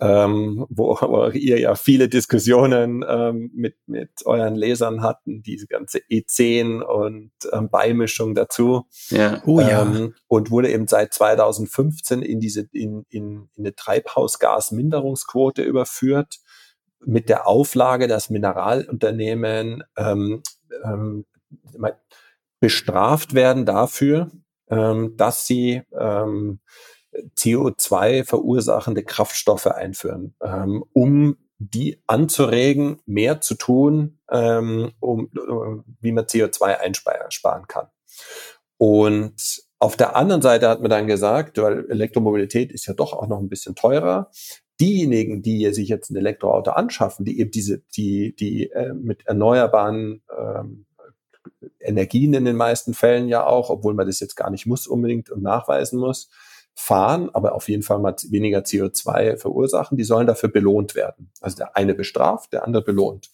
ähm, wo, wo ihr ja viele Diskussionen ähm, mit, mit euren Lesern hatten, diese ganze E10 und ähm, Beimischung dazu. Ja. Oh, ja. Ähm, und wurde eben seit 2015 in diese, in, in, in eine Treibhausgasminderungsquote überführt mit der Auflage, dass Mineralunternehmen ähm, ähm, bestraft werden dafür, ähm, dass sie ähm, CO2 verursachende Kraftstoffe einführen, ähm, um die anzuregen, mehr zu tun, ähm, um, wie man CO2 einsparen kann. Und auf der anderen Seite hat man dann gesagt, weil Elektromobilität ist ja doch auch noch ein bisschen teurer, diejenigen, die sich jetzt ein Elektroauto anschaffen, die eben diese, die, die äh, mit erneuerbaren ähm, Energien in den meisten Fällen ja auch, obwohl man das jetzt gar nicht muss unbedingt und nachweisen muss, fahren, aber auf jeden Fall mal weniger CO2 verursachen, die sollen dafür belohnt werden. Also der eine bestraft, der andere belohnt.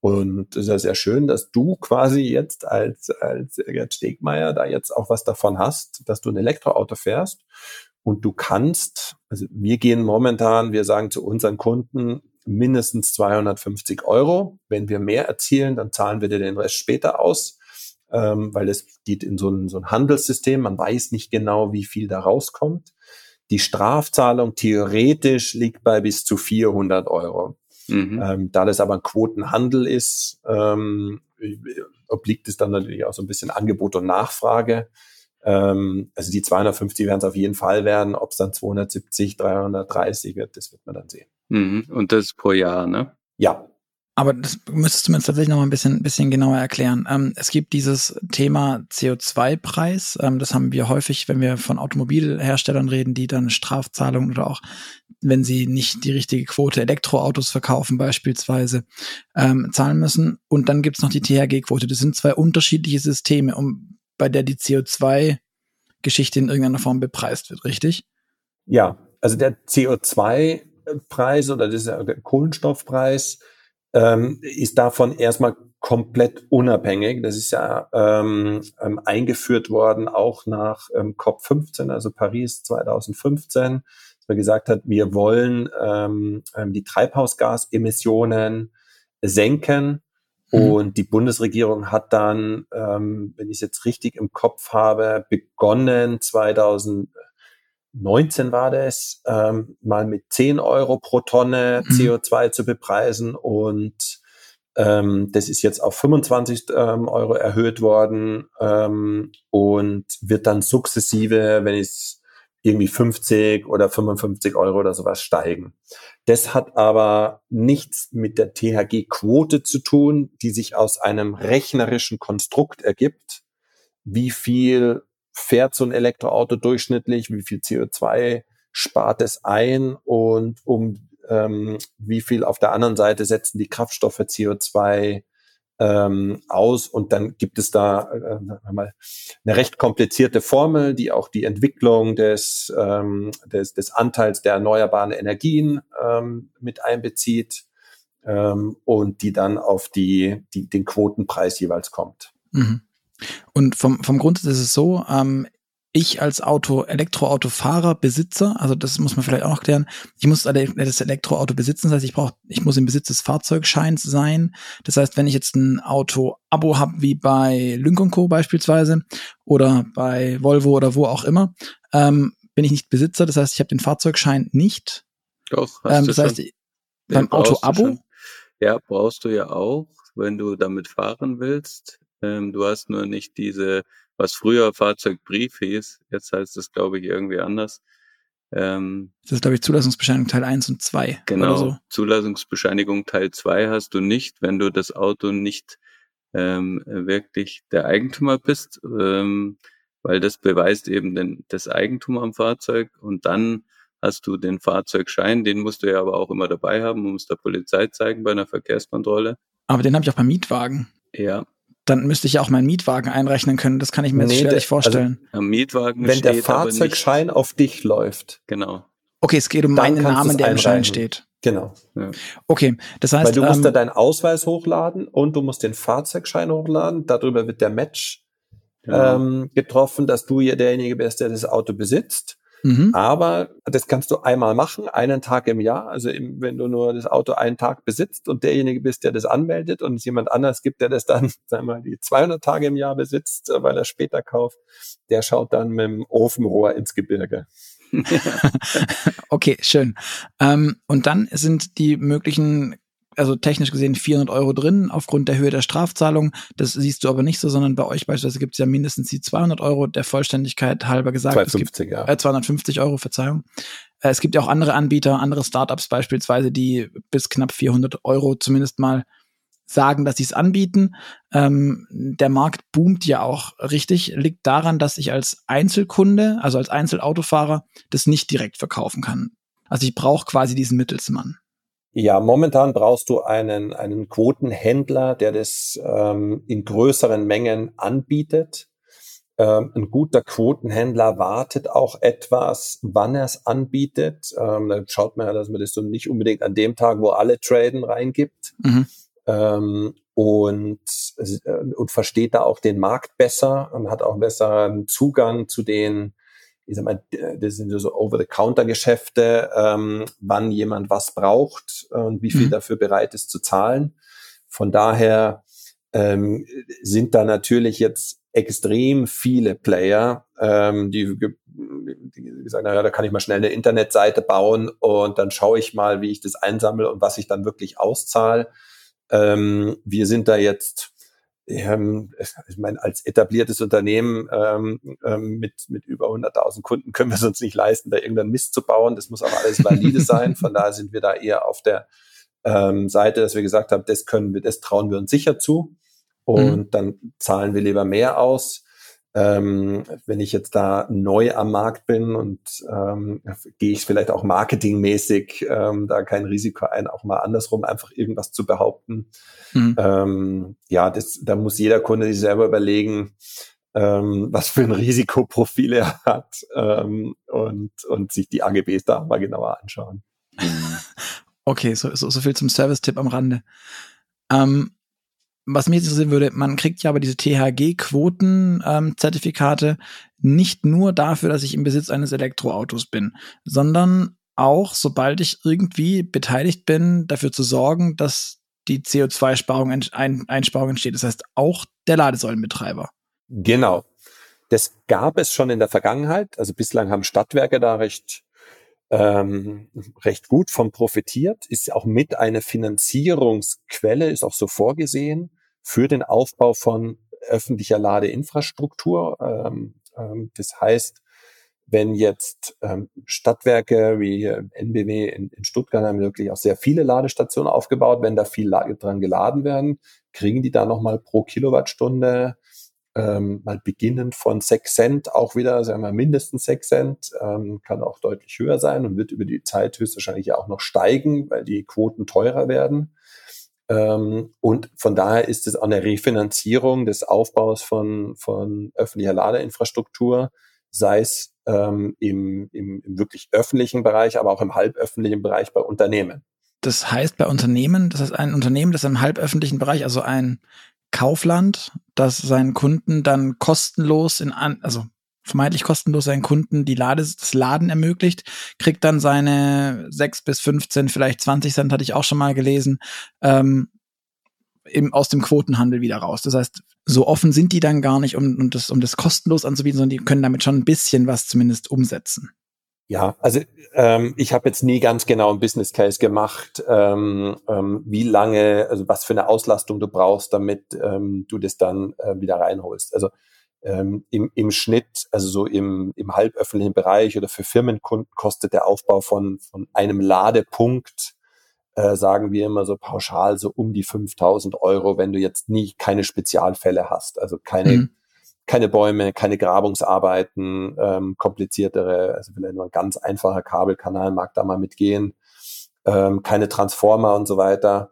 Und es ist ja sehr schön, dass du quasi jetzt als, als Gerd Stegmeier da jetzt auch was davon hast, dass du ein Elektroauto fährst und du kannst, also wir gehen momentan, wir sagen zu unseren Kunden mindestens 250 Euro. Wenn wir mehr erzielen, dann zahlen wir dir den Rest später aus, ähm, weil es geht in so ein, so ein Handelssystem. Man weiß nicht genau, wie viel da rauskommt. Die Strafzahlung theoretisch liegt bei bis zu 400 Euro. Mhm. Ähm, da das aber ein Quotenhandel ist, ähm, obliegt es dann natürlich auch so ein bisschen Angebot und Nachfrage. Ähm, also die 250 werden es auf jeden Fall werden. Ob es dann 270, 330 wird, das wird man dann sehen. Mhm. Und das pro Jahr, ne? Ja, aber das müsstest du mir jetzt tatsächlich noch mal ein bisschen, bisschen genauer erklären. Ähm, es gibt dieses Thema CO2-Preis. Ähm, das haben wir häufig, wenn wir von Automobilherstellern reden, die dann Strafzahlungen oder auch, wenn sie nicht die richtige Quote Elektroautos verkaufen beispielsweise, ähm, zahlen müssen. Und dann gibt's noch die THG-Quote. Das sind zwei unterschiedliche Systeme, um, bei der die CO2-Geschichte in irgendeiner Form bepreist wird, richtig? Ja, also der CO2-Preis oder dieser Kohlenstoffpreis ähm, ist davon erstmal komplett unabhängig. Das ist ja ähm, ähm, eingeführt worden auch nach ähm, COP15, also Paris 2015, dass man gesagt hat, wir wollen ähm, ähm, die Treibhausgasemissionen senken. Mhm. Und die Bundesregierung hat dann, ähm, wenn ich es jetzt richtig im Kopf habe, begonnen 2000 19 war das, ähm, mal mit 10 Euro pro Tonne mhm. CO2 zu bepreisen und ähm, das ist jetzt auf 25 ähm, Euro erhöht worden ähm, und wird dann sukzessive, wenn ich irgendwie 50 oder 55 Euro oder sowas steigen. Das hat aber nichts mit der THG-Quote zu tun, die sich aus einem rechnerischen Konstrukt ergibt, wie viel fährt so ein Elektroauto durchschnittlich, wie viel CO2 spart es ein? Und um ähm, wie viel auf der anderen Seite setzen die Kraftstoffe CO2 ähm, aus und dann gibt es da äh, mal eine recht komplizierte Formel, die auch die Entwicklung des, ähm, des, des Anteils der erneuerbaren Energien ähm, mit einbezieht ähm, und die dann auf die, die, den Quotenpreis jeweils kommt. Mhm. Und vom, vom Grundsatz ist es so, ähm, ich als Auto, Elektroautofahrer, Besitzer, also das muss man vielleicht auch noch klären, ich muss das Elektroauto besitzen, das heißt, ich brauche, ich muss im Besitz des Fahrzeugscheins sein. Das heißt, wenn ich jetzt ein Auto-Abo habe, wie bei Lynk Co. beispielsweise oder bei Volvo oder wo auch immer, ähm, bin ich nicht Besitzer, das heißt, ich habe den Fahrzeugschein nicht. Doch, hast ähm, das heißt, beim Auto-Abo. Ja, brauchst du ja auch, wenn du damit fahren willst. Ähm, du hast nur nicht diese, was früher Fahrzeugbrief hieß, jetzt heißt es, glaube ich, irgendwie anders. Ähm, das ist, glaube ich, Zulassungsbescheinigung Teil 1 und 2. Genau, so. Zulassungsbescheinigung Teil 2 hast du nicht, wenn du das Auto nicht ähm, wirklich der Eigentümer bist, ähm, weil das beweist eben den, das Eigentum am Fahrzeug und dann hast du den Fahrzeugschein, den musst du ja aber auch immer dabei haben, musst der Polizei zeigen bei einer Verkehrskontrolle. Aber den habe ich auch beim Mietwagen. Ja, dann müsste ich ja auch meinen Mietwagen einrechnen können. Das kann ich mir nee, jetzt schwerlich also vorstellen. Also, Mietwagen Wenn der Fahrzeugschein auf dich läuft. Genau. Okay, es geht um meinen Namen, der im Schein steht. Genau. Ja. Okay, das heißt. Weil du musst ähm, da deinen Ausweis hochladen und du musst den Fahrzeugschein hochladen. Darüber wird der Match ja. ähm, getroffen, dass du hier derjenige bist, der das Auto besitzt. Mhm. Aber das kannst du einmal machen, einen Tag im Jahr. Also im, wenn du nur das Auto einen Tag besitzt und derjenige bist, der das anmeldet und es jemand anders gibt, der das dann, sagen wir mal, die 200 Tage im Jahr besitzt, weil er später kauft, der schaut dann mit dem Ofenrohr ins Gebirge. okay, schön. Ähm, und dann sind die möglichen also technisch gesehen 400 Euro drin aufgrund der Höhe der Strafzahlung. Das siehst du aber nicht so, sondern bei euch beispielsweise gibt es ja mindestens die 200 Euro der Vollständigkeit halber gesagt. 250, gibt, ja. Äh, 250 Euro, Verzeihung. Äh, es gibt ja auch andere Anbieter, andere Startups beispielsweise, die bis knapp 400 Euro zumindest mal sagen, dass sie es anbieten. Ähm, der Markt boomt ja auch richtig, liegt daran, dass ich als Einzelkunde, also als Einzelautofahrer, das nicht direkt verkaufen kann. Also ich brauche quasi diesen Mittelsmann. Ja, momentan brauchst du einen, einen Quotenhändler, der das ähm, in größeren Mengen anbietet. Ähm, ein guter Quotenhändler wartet auch etwas, wann er es anbietet. Ähm, da schaut man ja, dass man das so nicht unbedingt an dem Tag, wo alle traden, reingibt. Mhm. Ähm, und, äh, und versteht da auch den Markt besser und hat auch besseren Zugang zu den ich sag mal, das sind so Over-the-Counter-Geschäfte, ähm, wann jemand was braucht und wie viel mhm. dafür bereit ist zu zahlen. Von daher ähm, sind da natürlich jetzt extrem viele Player, ähm, die, die sagen, naja, da kann ich mal schnell eine Internetseite bauen und dann schaue ich mal, wie ich das einsammle und was ich dann wirklich auszahle. Ähm, wir sind da jetzt ähm, ich meine, als etabliertes Unternehmen ähm, ähm, mit, mit über 100.000 Kunden können wir es uns nicht leisten, da irgendeinen Mist zu bauen. Das muss auch alles valide sein. Von daher sind wir da eher auf der ähm, Seite, dass wir gesagt haben, das können wir, das trauen wir uns sicher zu. Und mhm. dann zahlen wir lieber mehr aus. Ähm, wenn ich jetzt da neu am Markt bin und ähm, gehe ich vielleicht auch marketingmäßig ähm, da kein Risiko ein, auch mal andersrum einfach irgendwas zu behaupten. Mhm. Ähm, ja, das, da muss jeder Kunde sich selber überlegen, ähm, was für ein Risikoprofil er hat ähm, und, und sich die AGBs da mal genauer anschauen. Okay, so, so, so viel zum Service-Tipp am Rande. Ähm, was mich interessieren würde, man kriegt ja aber diese THG-Quoten-Zertifikate ähm, nicht nur dafür, dass ich im Besitz eines Elektroautos bin, sondern auch, sobald ich irgendwie beteiligt bin, dafür zu sorgen, dass die CO2-Einsparung ein, Einsparung entsteht. Das heißt, auch der Ladesäulenbetreiber. Genau. Das gab es schon in der Vergangenheit. Also bislang haben Stadtwerke da recht ähm, recht gut vom profitiert, ist auch mit eine Finanzierungsquelle, ist auch so vorgesehen für den Aufbau von öffentlicher Ladeinfrastruktur. Ähm, ähm, das heißt, wenn jetzt ähm, Stadtwerke wie NBW in, in, Stuttgart haben wirklich auch sehr viele Ladestationen aufgebaut, wenn da viel dran geladen werden, kriegen die da nochmal pro Kilowattstunde ähm, mal beginnend von 6 Cent auch wieder, sagen wir mindestens 6 Cent, ähm, kann auch deutlich höher sein und wird über die Zeit höchstwahrscheinlich auch noch steigen, weil die Quoten teurer werden. Ähm, und von daher ist es auch eine Refinanzierung des Aufbaus von, von öffentlicher Ladeinfrastruktur, sei es ähm, im, im, im wirklich öffentlichen Bereich, aber auch im halböffentlichen Bereich bei Unternehmen. Das heißt bei Unternehmen, das heißt ein Unternehmen, das im halböffentlichen Bereich, also ein Kaufland, das seinen Kunden dann kostenlos in an, also vermeintlich kostenlos seinen Kunden die Lade, das Laden ermöglicht, kriegt dann seine 6 bis 15, vielleicht 20 Cent, hatte ich auch schon mal gelesen, ähm, im, aus dem Quotenhandel wieder raus. Das heißt, so offen sind die dann gar nicht, um, um, das, um das kostenlos anzubieten, sondern die können damit schon ein bisschen was zumindest umsetzen. Ja, also ähm, ich habe jetzt nie ganz genau einen Business Case gemacht, ähm, ähm, wie lange, also was für eine Auslastung du brauchst, damit ähm, du das dann äh, wieder reinholst. Also ähm, im, im Schnitt, also so im, im halböffentlichen Bereich oder für Firmenkunden kostet der Aufbau von, von einem Ladepunkt, äh, sagen wir immer so pauschal, so um die 5000 Euro, wenn du jetzt nie keine Spezialfälle hast, also keine mhm keine Bäume, keine Grabungsarbeiten, ähm, kompliziertere, also vielleicht nur ein ganz einfacher Kabelkanal mag da mal mitgehen, ähm, keine Transformer und so weiter.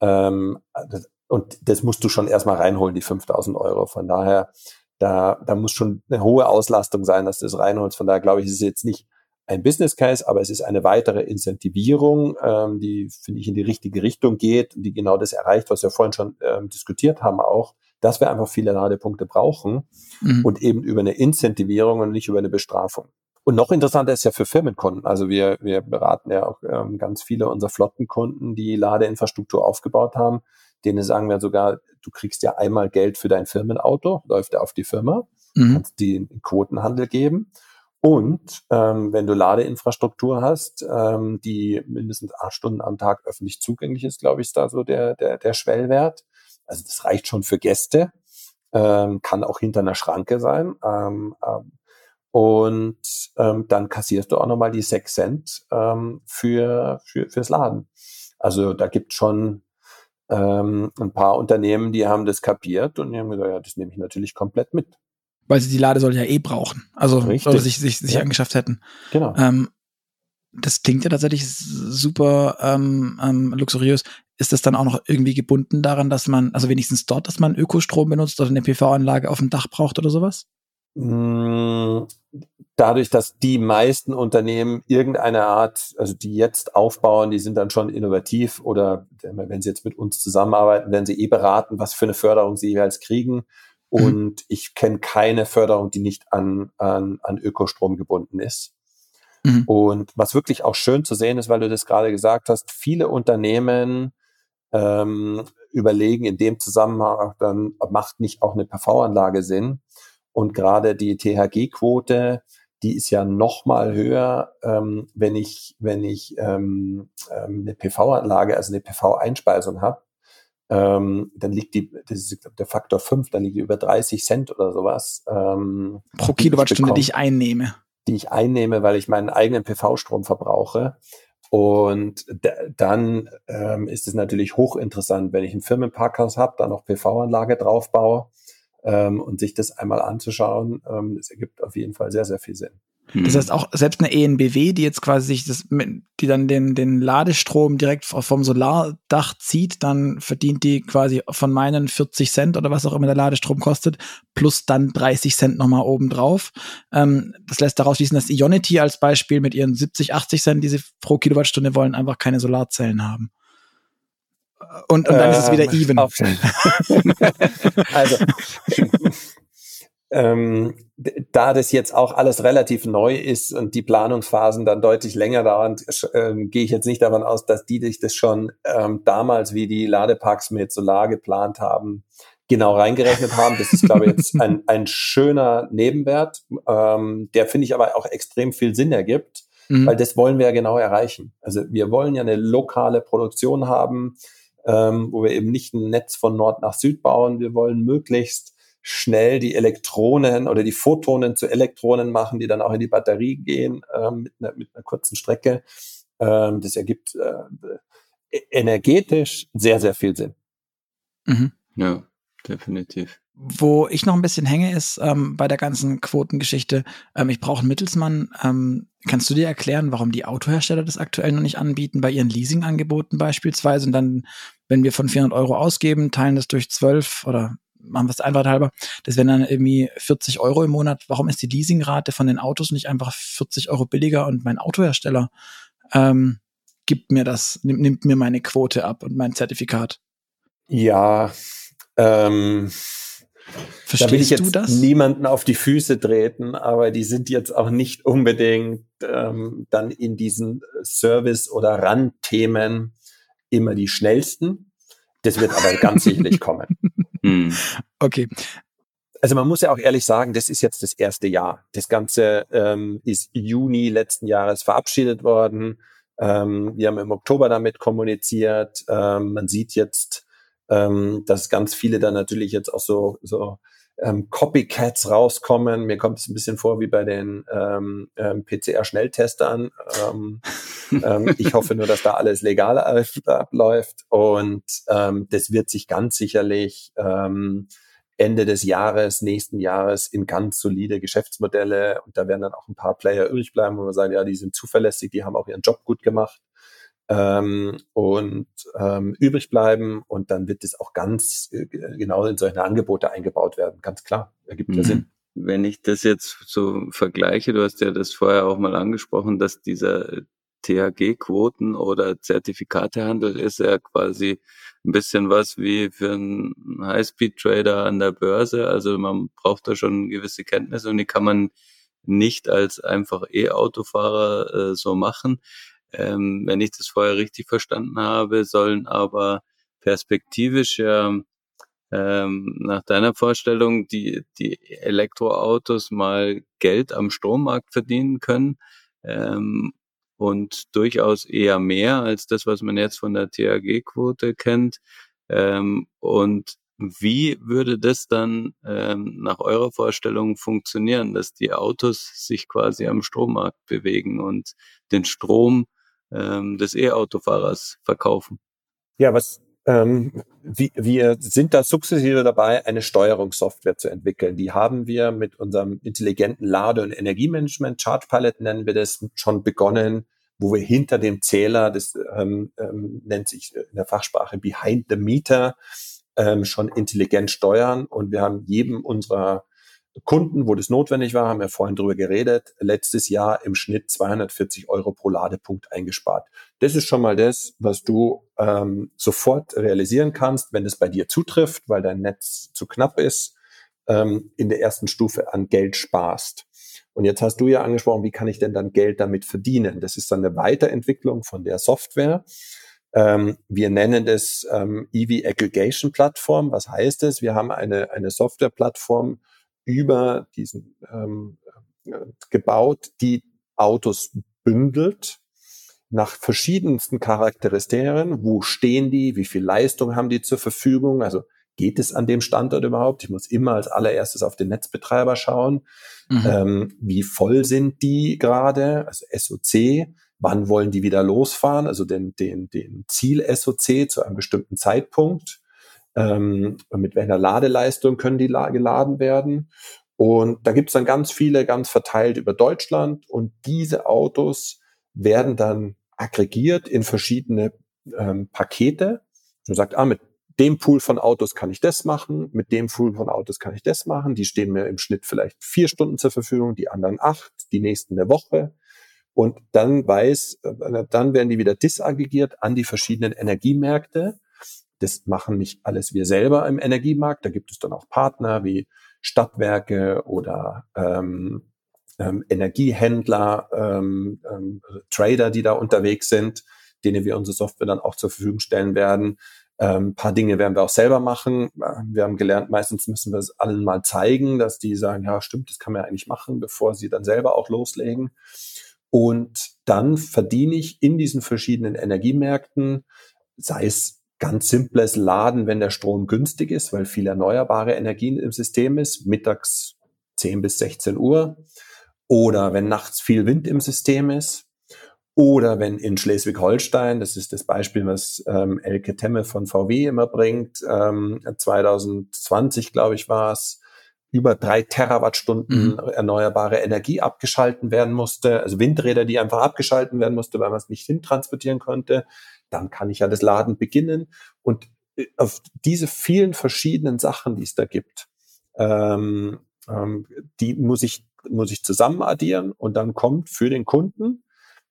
Ähm, das, und das musst du schon erstmal reinholen, die 5000 Euro. Von daher, da, da muss schon eine hohe Auslastung sein, dass du das reinholst. Von daher glaube ich, ist es jetzt nicht ein Business Case, aber es ist eine weitere Incentivierung, ähm, die, finde ich, in die richtige Richtung geht und die genau das erreicht, was wir vorhin schon ähm, diskutiert haben auch, dass wir einfach viele Ladepunkte brauchen mhm. und eben über eine Incentivierung und nicht über eine Bestrafung. Und noch interessanter ist ja für Firmenkunden. Also wir, wir beraten ja auch ähm, ganz viele unserer Flottenkunden, die Ladeinfrastruktur aufgebaut haben. Denen sagen wir sogar, du kriegst ja einmal Geld für dein Firmenauto, läuft ja auf die Firma, mhm. kannst die Quotenhandel geben. Und ähm, wenn du Ladeinfrastruktur hast, ähm, die mindestens acht Stunden am Tag öffentlich zugänglich ist, glaube ich, ist da so der, der, der Schwellwert, also das reicht schon für Gäste, ähm, kann auch hinter einer Schranke sein. Ähm, ähm, und ähm, dann kassierst du auch nochmal die sechs Cent ähm, für, für, fürs Laden. Also da gibt schon ähm, ein paar Unternehmen, die haben das kapiert und die haben gesagt, ja, das nehme ich natürlich komplett mit. Weil sie die Ladesäule ja eh brauchen. Also Richtig. oder sich, sich, sich ja. angeschafft hätten. Genau. Ähm, das klingt ja tatsächlich super ähm, ähm, luxuriös ist das dann auch noch irgendwie gebunden daran, dass man, also wenigstens dort, dass man Ökostrom benutzt oder eine PV-Anlage auf dem Dach braucht oder sowas? Mm, dadurch, dass die meisten Unternehmen irgendeine Art, also die jetzt aufbauen, die sind dann schon innovativ oder wenn sie jetzt mit uns zusammenarbeiten, werden sie eh beraten, was für eine Förderung sie jeweils kriegen. Mhm. Und ich kenne keine Förderung, die nicht an, an, an Ökostrom gebunden ist. Mhm. Und was wirklich auch schön zu sehen ist, weil du das gerade gesagt hast, viele Unternehmen ähm, überlegen, in dem Zusammenhang dann macht nicht auch eine PV-Anlage Sinn. Und gerade die THG-Quote, die ist ja noch mal höher, ähm, wenn ich wenn ich ähm, ähm eine PV-Anlage, also eine PV-Einspeisung habe. ähm, dann liegt die, das ist der Faktor 5, dann liegt die über 30 Cent oder sowas. Ähm, Pro Kilowattstunde, die ich einnehme. Die ich einnehme, weil ich meinen eigenen PV-Strom verbrauche. Und dann ähm, ist es natürlich hochinteressant, wenn ich ein Firmenparkhaus habe, da noch PV-Anlage draufbaue ähm, und sich das einmal anzuschauen. Ähm, das ergibt auf jeden Fall sehr, sehr viel Sinn. Das heißt auch selbst eine ENBW, die jetzt quasi sich das, die dann den, den Ladestrom direkt vom Solardach zieht, dann verdient die quasi von meinen 40 Cent oder was auch immer der Ladestrom kostet, plus dann 30 Cent nochmal oben drauf. Ähm, das lässt daraus schließen, dass Ionity als Beispiel mit ihren 70, 80 Cent, die sie pro Kilowattstunde wollen, einfach keine Solarzellen haben. Und, und dann ähm, ist es wieder ähm, even. also ähm, da das jetzt auch alles relativ neu ist und die Planungsphasen dann deutlich länger dauern, äh, gehe ich jetzt nicht davon aus, dass die sich das schon ähm, damals, wie die Ladeparks mit Solar geplant haben, genau reingerechnet haben. Das ist, glaube ich, jetzt ein, ein schöner Nebenwert, ähm, der, finde ich, aber auch extrem viel Sinn ergibt, mhm. weil das wollen wir ja genau erreichen. Also wir wollen ja eine lokale Produktion haben, ähm, wo wir eben nicht ein Netz von Nord nach Süd bauen. Wir wollen möglichst schnell die Elektronen oder die Photonen zu Elektronen machen, die dann auch in die Batterie gehen ähm, mit, einer, mit einer kurzen Strecke. Ähm, das ergibt äh, energetisch sehr, sehr viel Sinn. Mhm. Ja, definitiv. Wo ich noch ein bisschen hänge, ist ähm, bei der ganzen Quotengeschichte, ähm, ich brauche einen Mittelsmann. Ähm, kannst du dir erklären, warum die Autohersteller das aktuell noch nicht anbieten, bei ihren Leasingangeboten beispielsweise? Und dann, wenn wir von 400 Euro ausgeben, teilen das durch 12 oder machen wir es einfach halber, das wären dann irgendwie 40 Euro im Monat. Warum ist die Leasingrate von den Autos nicht einfach 40 Euro billiger und mein Autohersteller ähm, gibt mir das, nimmt, nimmt mir meine Quote ab und mein Zertifikat? Ja, ähm, Verstehst da will ich jetzt niemanden auf die Füße treten, aber die sind jetzt auch nicht unbedingt ähm, dann in diesen Service- oder Randthemen immer die schnellsten. Das wird aber ganz sicherlich kommen. Hm. Okay. Also man muss ja auch ehrlich sagen, das ist jetzt das erste Jahr. Das Ganze ähm, ist Juni letzten Jahres verabschiedet worden. Ähm, wir haben im Oktober damit kommuniziert. Ähm, man sieht jetzt, ähm, dass ganz viele dann natürlich jetzt auch so, so ähm, Copycats rauskommen. Mir kommt es ein bisschen vor wie bei den ähm, ähm, PCR-Schnelltestern. Ähm, ähm, ich hoffe nur, dass da alles legal abläuft und ähm, das wird sich ganz sicherlich ähm, Ende des Jahres, nächsten Jahres in ganz solide Geschäftsmodelle und da werden dann auch ein paar Player übrig bleiben, wo wir sagen, ja, die sind zuverlässig, die haben auch ihren Job gut gemacht ähm, und ähm, übrig bleiben und dann wird es auch ganz äh, genau in solche Angebote eingebaut werden. Ganz klar, ergibt ja mhm. Sinn. Wenn ich das jetzt so vergleiche, du hast ja das vorher auch mal angesprochen, dass dieser THG-Quoten oder Zertifikatehandel ist ja quasi ein bisschen was wie für einen High-Speed-Trader an der Börse. Also man braucht da schon gewisse Kenntnisse und die kann man nicht als einfach E-Autofahrer äh, so machen ähm, wenn ich das vorher richtig verstanden habe, sollen aber perspektivisch ja ähm, nach deiner Vorstellung die, die Elektroautos mal Geld am Strommarkt verdienen können ähm, und durchaus eher mehr als das, was man jetzt von der THG-Quote kennt. Ähm, und wie würde das dann ähm, nach eurer Vorstellung funktionieren, dass die Autos sich quasi am Strommarkt bewegen und den Strom ähm, des E-Autofahrers verkaufen. Ja, was ähm, wie, wir sind da sukzessive dabei, eine Steuerungssoftware zu entwickeln. Die haben wir mit unserem intelligenten Lade- und Energiemanagement, Charge Pilot nennen wir das, schon begonnen, wo wir hinter dem Zähler, das ähm, ähm, nennt sich in der Fachsprache Behind the Meter, ähm, schon intelligent steuern. Und wir haben jedem unserer Kunden, wo das notwendig war, haben wir vorhin drüber geredet, letztes Jahr im Schnitt 240 Euro pro Ladepunkt eingespart. Das ist schon mal das, was du ähm, sofort realisieren kannst, wenn es bei dir zutrifft, weil dein Netz zu knapp ist, ähm, in der ersten Stufe an Geld sparst. Und jetzt hast du ja angesprochen, wie kann ich denn dann Geld damit verdienen? Das ist dann eine Weiterentwicklung von der Software. Ähm, wir nennen das ähm, EV Aggregation Plattform. Was heißt es? Wir haben eine, eine Softwareplattform, über diesen ähm, äh, gebaut, die Autos bündelt nach verschiedensten Charakteristikern. Wo stehen die? Wie viel Leistung haben die zur Verfügung? Also geht es an dem Standort überhaupt? Ich muss immer als allererstes auf den Netzbetreiber schauen. Mhm. Ähm, wie voll sind die gerade? Also SOC. Wann wollen die wieder losfahren? Also den, den, den Ziel-SOC zu einem bestimmten Zeitpunkt. Ähm, mit welcher Ladeleistung können die geladen werden? Und da gibt es dann ganz viele, ganz verteilt über Deutschland. Und diese Autos werden dann aggregiert in verschiedene ähm, Pakete. Man sagt, ah, mit dem Pool von Autos kann ich das machen, mit dem Pool von Autos kann ich das machen. Die stehen mir im Schnitt vielleicht vier Stunden zur Verfügung, die anderen acht, die nächsten eine Woche. Und dann weiß, äh, dann werden die wieder disaggregiert an die verschiedenen Energiemärkte. Das machen nicht alles wir selber im Energiemarkt. Da gibt es dann auch Partner wie Stadtwerke oder ähm, ähm, Energiehändler, ähm, ähm, Trader, die da unterwegs sind, denen wir unsere Software dann auch zur Verfügung stellen werden. Ähm, paar Dinge werden wir auch selber machen. Wir haben gelernt, meistens müssen wir es allen mal zeigen, dass die sagen, ja, stimmt, das kann man ja eigentlich machen, bevor sie dann selber auch loslegen. Und dann verdiene ich in diesen verschiedenen Energiemärkten, sei es ganz simples Laden, wenn der Strom günstig ist, weil viel erneuerbare Energien im System ist, mittags 10 bis 16 Uhr, oder wenn nachts viel Wind im System ist, oder wenn in Schleswig-Holstein, das ist das Beispiel, was ähm, Elke Temme von VW immer bringt, ähm, 2020, glaube ich, war es, über drei Terawattstunden mhm. erneuerbare Energie abgeschalten werden musste, also Windräder, die einfach abgeschalten werden musste, weil man es nicht hintransportieren konnte, dann kann ich ja das Laden beginnen. Und äh, auf diese vielen verschiedenen Sachen, die es da gibt, ähm, ähm, die muss ich, muss ich zusammen addieren und dann kommt für den Kunden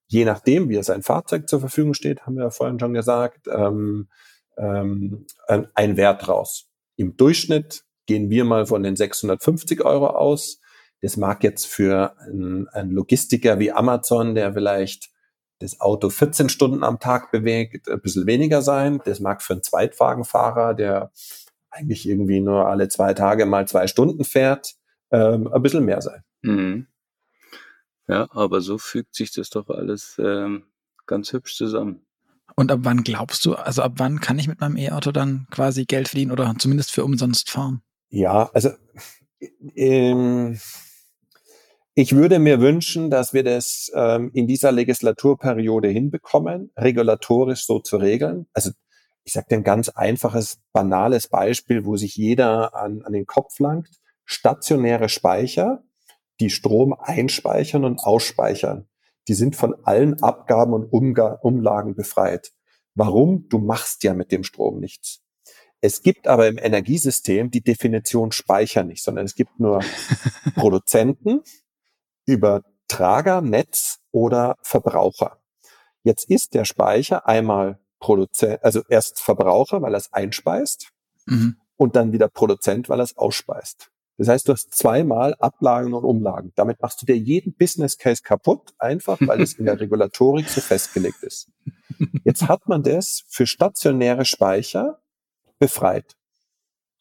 je nachdem, wie er sein Fahrzeug zur Verfügung steht, haben wir ja vorhin schon gesagt, ähm, ähm, ein Wert raus. Im Durchschnitt gehen wir mal von den 650 Euro aus. Das mag jetzt für einen, einen Logistiker wie Amazon, der vielleicht das Auto 14 Stunden am Tag bewegt, ein bisschen weniger sein. Das mag für einen Zweitwagenfahrer, der eigentlich irgendwie nur alle zwei Tage mal zwei Stunden fährt, ähm, ein bisschen mehr sein. Mhm. Ja, aber so fügt sich das doch alles ähm, ganz hübsch zusammen. Und ab wann glaubst du, also ab wann kann ich mit meinem E-Auto dann quasi Geld verdienen oder zumindest für umsonst fahren? Ja, also ähm, ich würde mir wünschen, dass wir das ähm, in dieser Legislaturperiode hinbekommen, regulatorisch so zu regeln. Also ich sage dir ein ganz einfaches, banales Beispiel, wo sich jeder an, an den Kopf langt. Stationäre Speicher die Strom einspeichern und ausspeichern. Die sind von allen Abgaben und Umga Umlagen befreit. Warum? Du machst ja mit dem Strom nichts. Es gibt aber im Energiesystem die Definition Speicher nicht, sondern es gibt nur Produzenten, Übertrager, Netz oder Verbraucher. Jetzt ist der Speicher einmal Produzent, also erst Verbraucher, weil er es einspeist mhm. und dann wieder Produzent, weil er es ausspeist. Das heißt, du hast zweimal Ablagen und Umlagen. Damit machst du dir jeden Business Case kaputt, einfach weil es in der Regulatorik so festgelegt ist. Jetzt hat man das für stationäre Speicher befreit.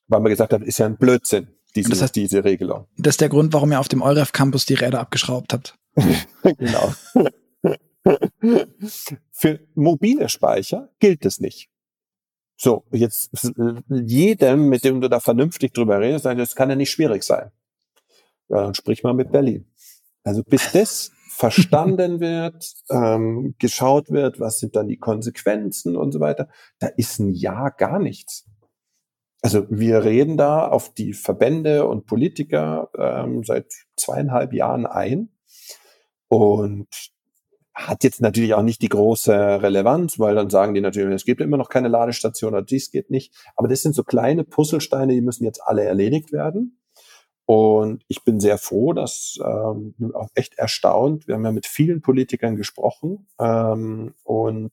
Weil man gesagt hat, ist ja ein Blödsinn, diese, das heißt, diese Regelung. Das ist der Grund, warum ihr auf dem EUREF Campus die Räder abgeschraubt habt. genau. für mobile Speicher gilt es nicht. So, jetzt jedem, mit dem du da vernünftig drüber redest, sagt, das kann ja nicht schwierig sein. Ja, dann sprich mal mit Berlin. Also bis das verstanden wird, ähm, geschaut wird, was sind dann die Konsequenzen und so weiter, da ist ein Ja gar nichts. Also wir reden da auf die Verbände und Politiker ähm, seit zweieinhalb Jahren ein. Und hat jetzt natürlich auch nicht die große Relevanz, weil dann sagen die natürlich, es gibt immer noch keine Ladestation oder dies geht nicht. Aber das sind so kleine Puzzlesteine, die müssen jetzt alle erledigt werden. Und ich bin sehr froh, dass ähm, auch echt erstaunt. Wir haben ja mit vielen Politikern gesprochen ähm, und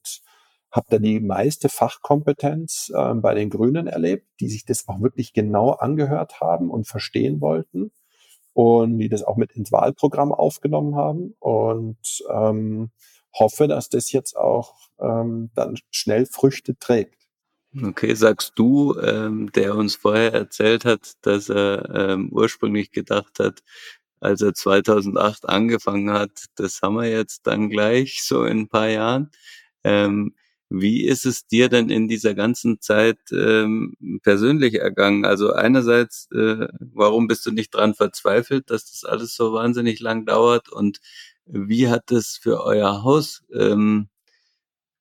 habe da die meiste Fachkompetenz ähm, bei den Grünen erlebt, die sich das auch wirklich genau angehört haben und verstehen wollten und die das auch mit ins Wahlprogramm aufgenommen haben und ähm, hoffe, dass das jetzt auch ähm, dann schnell Früchte trägt. Okay, sagst du, ähm, der uns vorher erzählt hat, dass er ähm, ursprünglich gedacht hat, als er 2008 angefangen hat. Das haben wir jetzt dann gleich so in ein paar Jahren. Ähm, wie ist es dir denn in dieser ganzen Zeit ähm, persönlich ergangen? Also einerseits, äh, warum bist du nicht dran verzweifelt, dass das alles so wahnsinnig lang dauert? Und wie hat es für euer Haus ähm,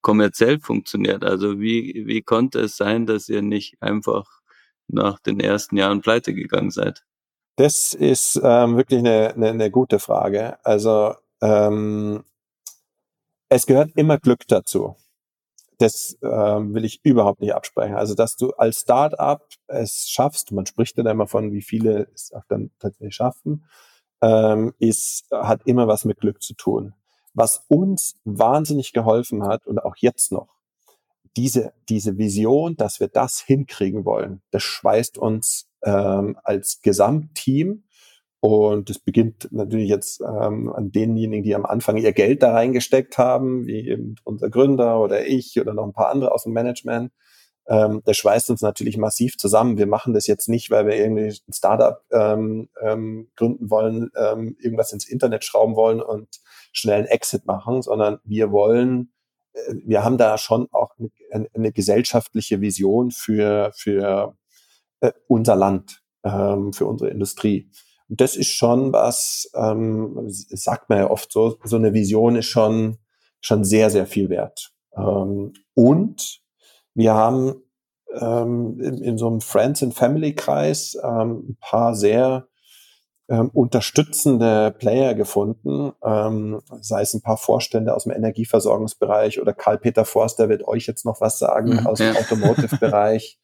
kommerziell funktioniert? Also wie, wie konnte es sein, dass ihr nicht einfach nach den ersten Jahren pleite gegangen seid? Das ist ähm, wirklich eine, eine, eine gute Frage. Also ähm, es gehört immer Glück dazu das ähm, will ich überhaupt nicht absprechen. Also, dass du als Start-up es schaffst, man spricht dann immer von, wie viele es auch dann tatsächlich schaffen, ähm, ist, hat immer was mit Glück zu tun. Was uns wahnsinnig geholfen hat und auch jetzt noch, diese, diese Vision, dass wir das hinkriegen wollen, das schweißt uns ähm, als Gesamtteam und es beginnt natürlich jetzt ähm, an denjenigen, die am Anfang ihr Geld da reingesteckt haben, wie eben unser Gründer oder ich oder noch ein paar andere aus dem Management. Ähm, das schweißt uns natürlich massiv zusammen. Wir machen das jetzt nicht, weil wir irgendwie ein Startup ähm, ähm, gründen wollen, ähm, irgendwas ins Internet schrauben wollen und schnell einen Exit machen, sondern wir wollen, äh, wir haben da schon auch eine, eine gesellschaftliche Vision für, für äh, unser Land, ähm, für unsere Industrie das ist schon was, ähm, sagt man ja oft so, so eine Vision ist schon, schon sehr, sehr viel wert. Ähm, und wir haben ähm, in, in, so einem Friends and Family Kreis ähm, ein paar sehr ähm, unterstützende Player gefunden, ähm, sei es ein paar Vorstände aus dem Energieversorgungsbereich oder Karl-Peter Forster wird euch jetzt noch was sagen mhm, aus dem Automotive-Bereich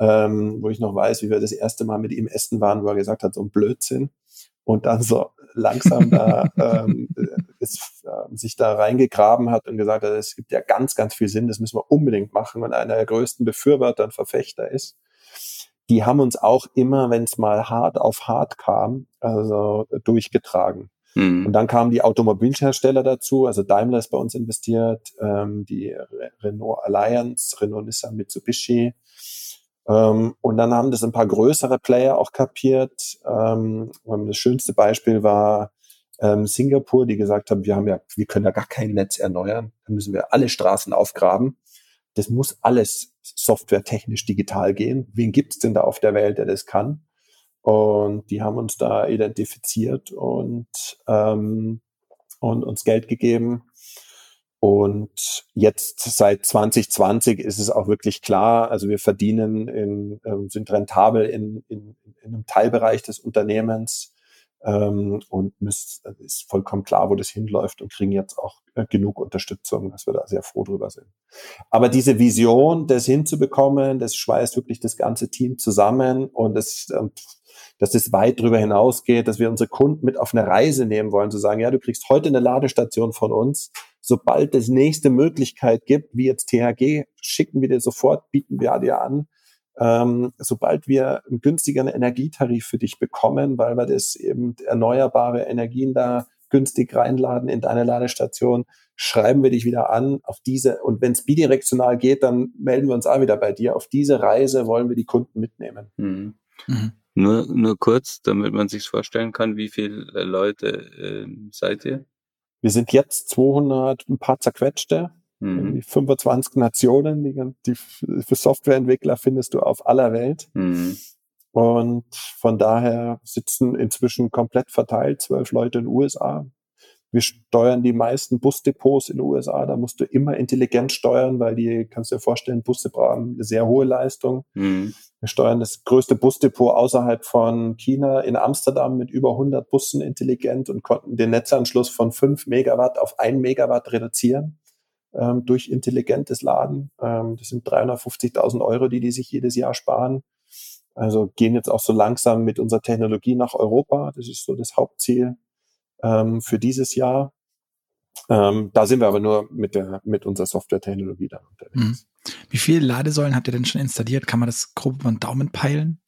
ähm, wo ich noch weiß, wie wir das erste Mal mit ihm essen waren, wo er gesagt hat, so ein Blödsinn. Und dann so langsam da ähm, ist, äh, sich da reingegraben hat und gesagt hat, es gibt ja ganz, ganz viel Sinn, das müssen wir unbedingt machen und einer der größten Befürworter und Verfechter ist. Die haben uns auch immer, wenn es mal hart auf hart kam, also durchgetragen. Mhm. Und dann kamen die Automobilhersteller dazu, also Daimler ist bei uns investiert, ähm, die Renault Alliance, Renault Nissan Mitsubishi, ähm, und dann haben das ein paar größere Player auch kapiert. Ähm, das schönste Beispiel war ähm, Singapur, die gesagt haben, wir haben ja, wir können ja gar kein Netz erneuern. Da müssen wir alle Straßen aufgraben. Das muss alles softwaretechnisch digital gehen. Wen gibt's denn da auf der Welt, der das kann? Und die haben uns da identifiziert und, ähm, und uns Geld gegeben. Und jetzt seit 2020 ist es auch wirklich klar, also wir verdienen, in, äh, sind rentabel in, in, in einem Teilbereich des Unternehmens ähm, und müsst, ist vollkommen klar, wo das hinläuft und kriegen jetzt auch äh, genug Unterstützung, dass wir da sehr froh drüber sind. Aber diese Vision, das hinzubekommen, das schweißt wirklich das ganze Team zusammen und das, und dass es weit darüber hinausgeht, dass wir unsere Kunden mit auf eine Reise nehmen wollen, zu sagen, ja, du kriegst heute eine Ladestation von uns, sobald es nächste Möglichkeit gibt, wie jetzt THG, schicken wir dir sofort, bieten wir dir an, ähm, sobald wir einen günstigeren Energietarif für dich bekommen, weil wir das eben erneuerbare Energien da günstig reinladen in deine Ladestation, schreiben wir dich wieder an auf diese und wenn es bidirektional geht, dann melden wir uns auch wieder bei dir. Auf diese Reise wollen wir die Kunden mitnehmen. Mhm. Mhm. Nur, nur kurz, damit man sich vorstellen kann, wie viele Leute äh, seid ihr? Wir sind jetzt 200, ein paar zerquetschte, mhm. 25 Nationen, die, die für Softwareentwickler findest du auf aller Welt. Mhm. Und von daher sitzen inzwischen komplett verteilt zwölf Leute in den USA, wir steuern die meisten Busdepots in den USA. Da musst du immer intelligent steuern, weil die, kannst du dir vorstellen, Busse brauchen eine sehr hohe Leistung. Mhm. Wir steuern das größte Busdepot außerhalb von China in Amsterdam mit über 100 Bussen intelligent und konnten den Netzanschluss von 5 Megawatt auf 1 Megawatt reduzieren ähm, durch intelligentes Laden. Ähm, das sind 350.000 Euro, die die sich jedes Jahr sparen. Also gehen jetzt auch so langsam mit unserer Technologie nach Europa. Das ist so das Hauptziel ähm, für dieses Jahr. Ähm, da sind wir aber nur mit der mit unserer Software-Technologie dann unterwegs. Mhm. Wie viele Ladesäulen habt ihr denn schon installiert? Kann man das grob über den Daumen peilen?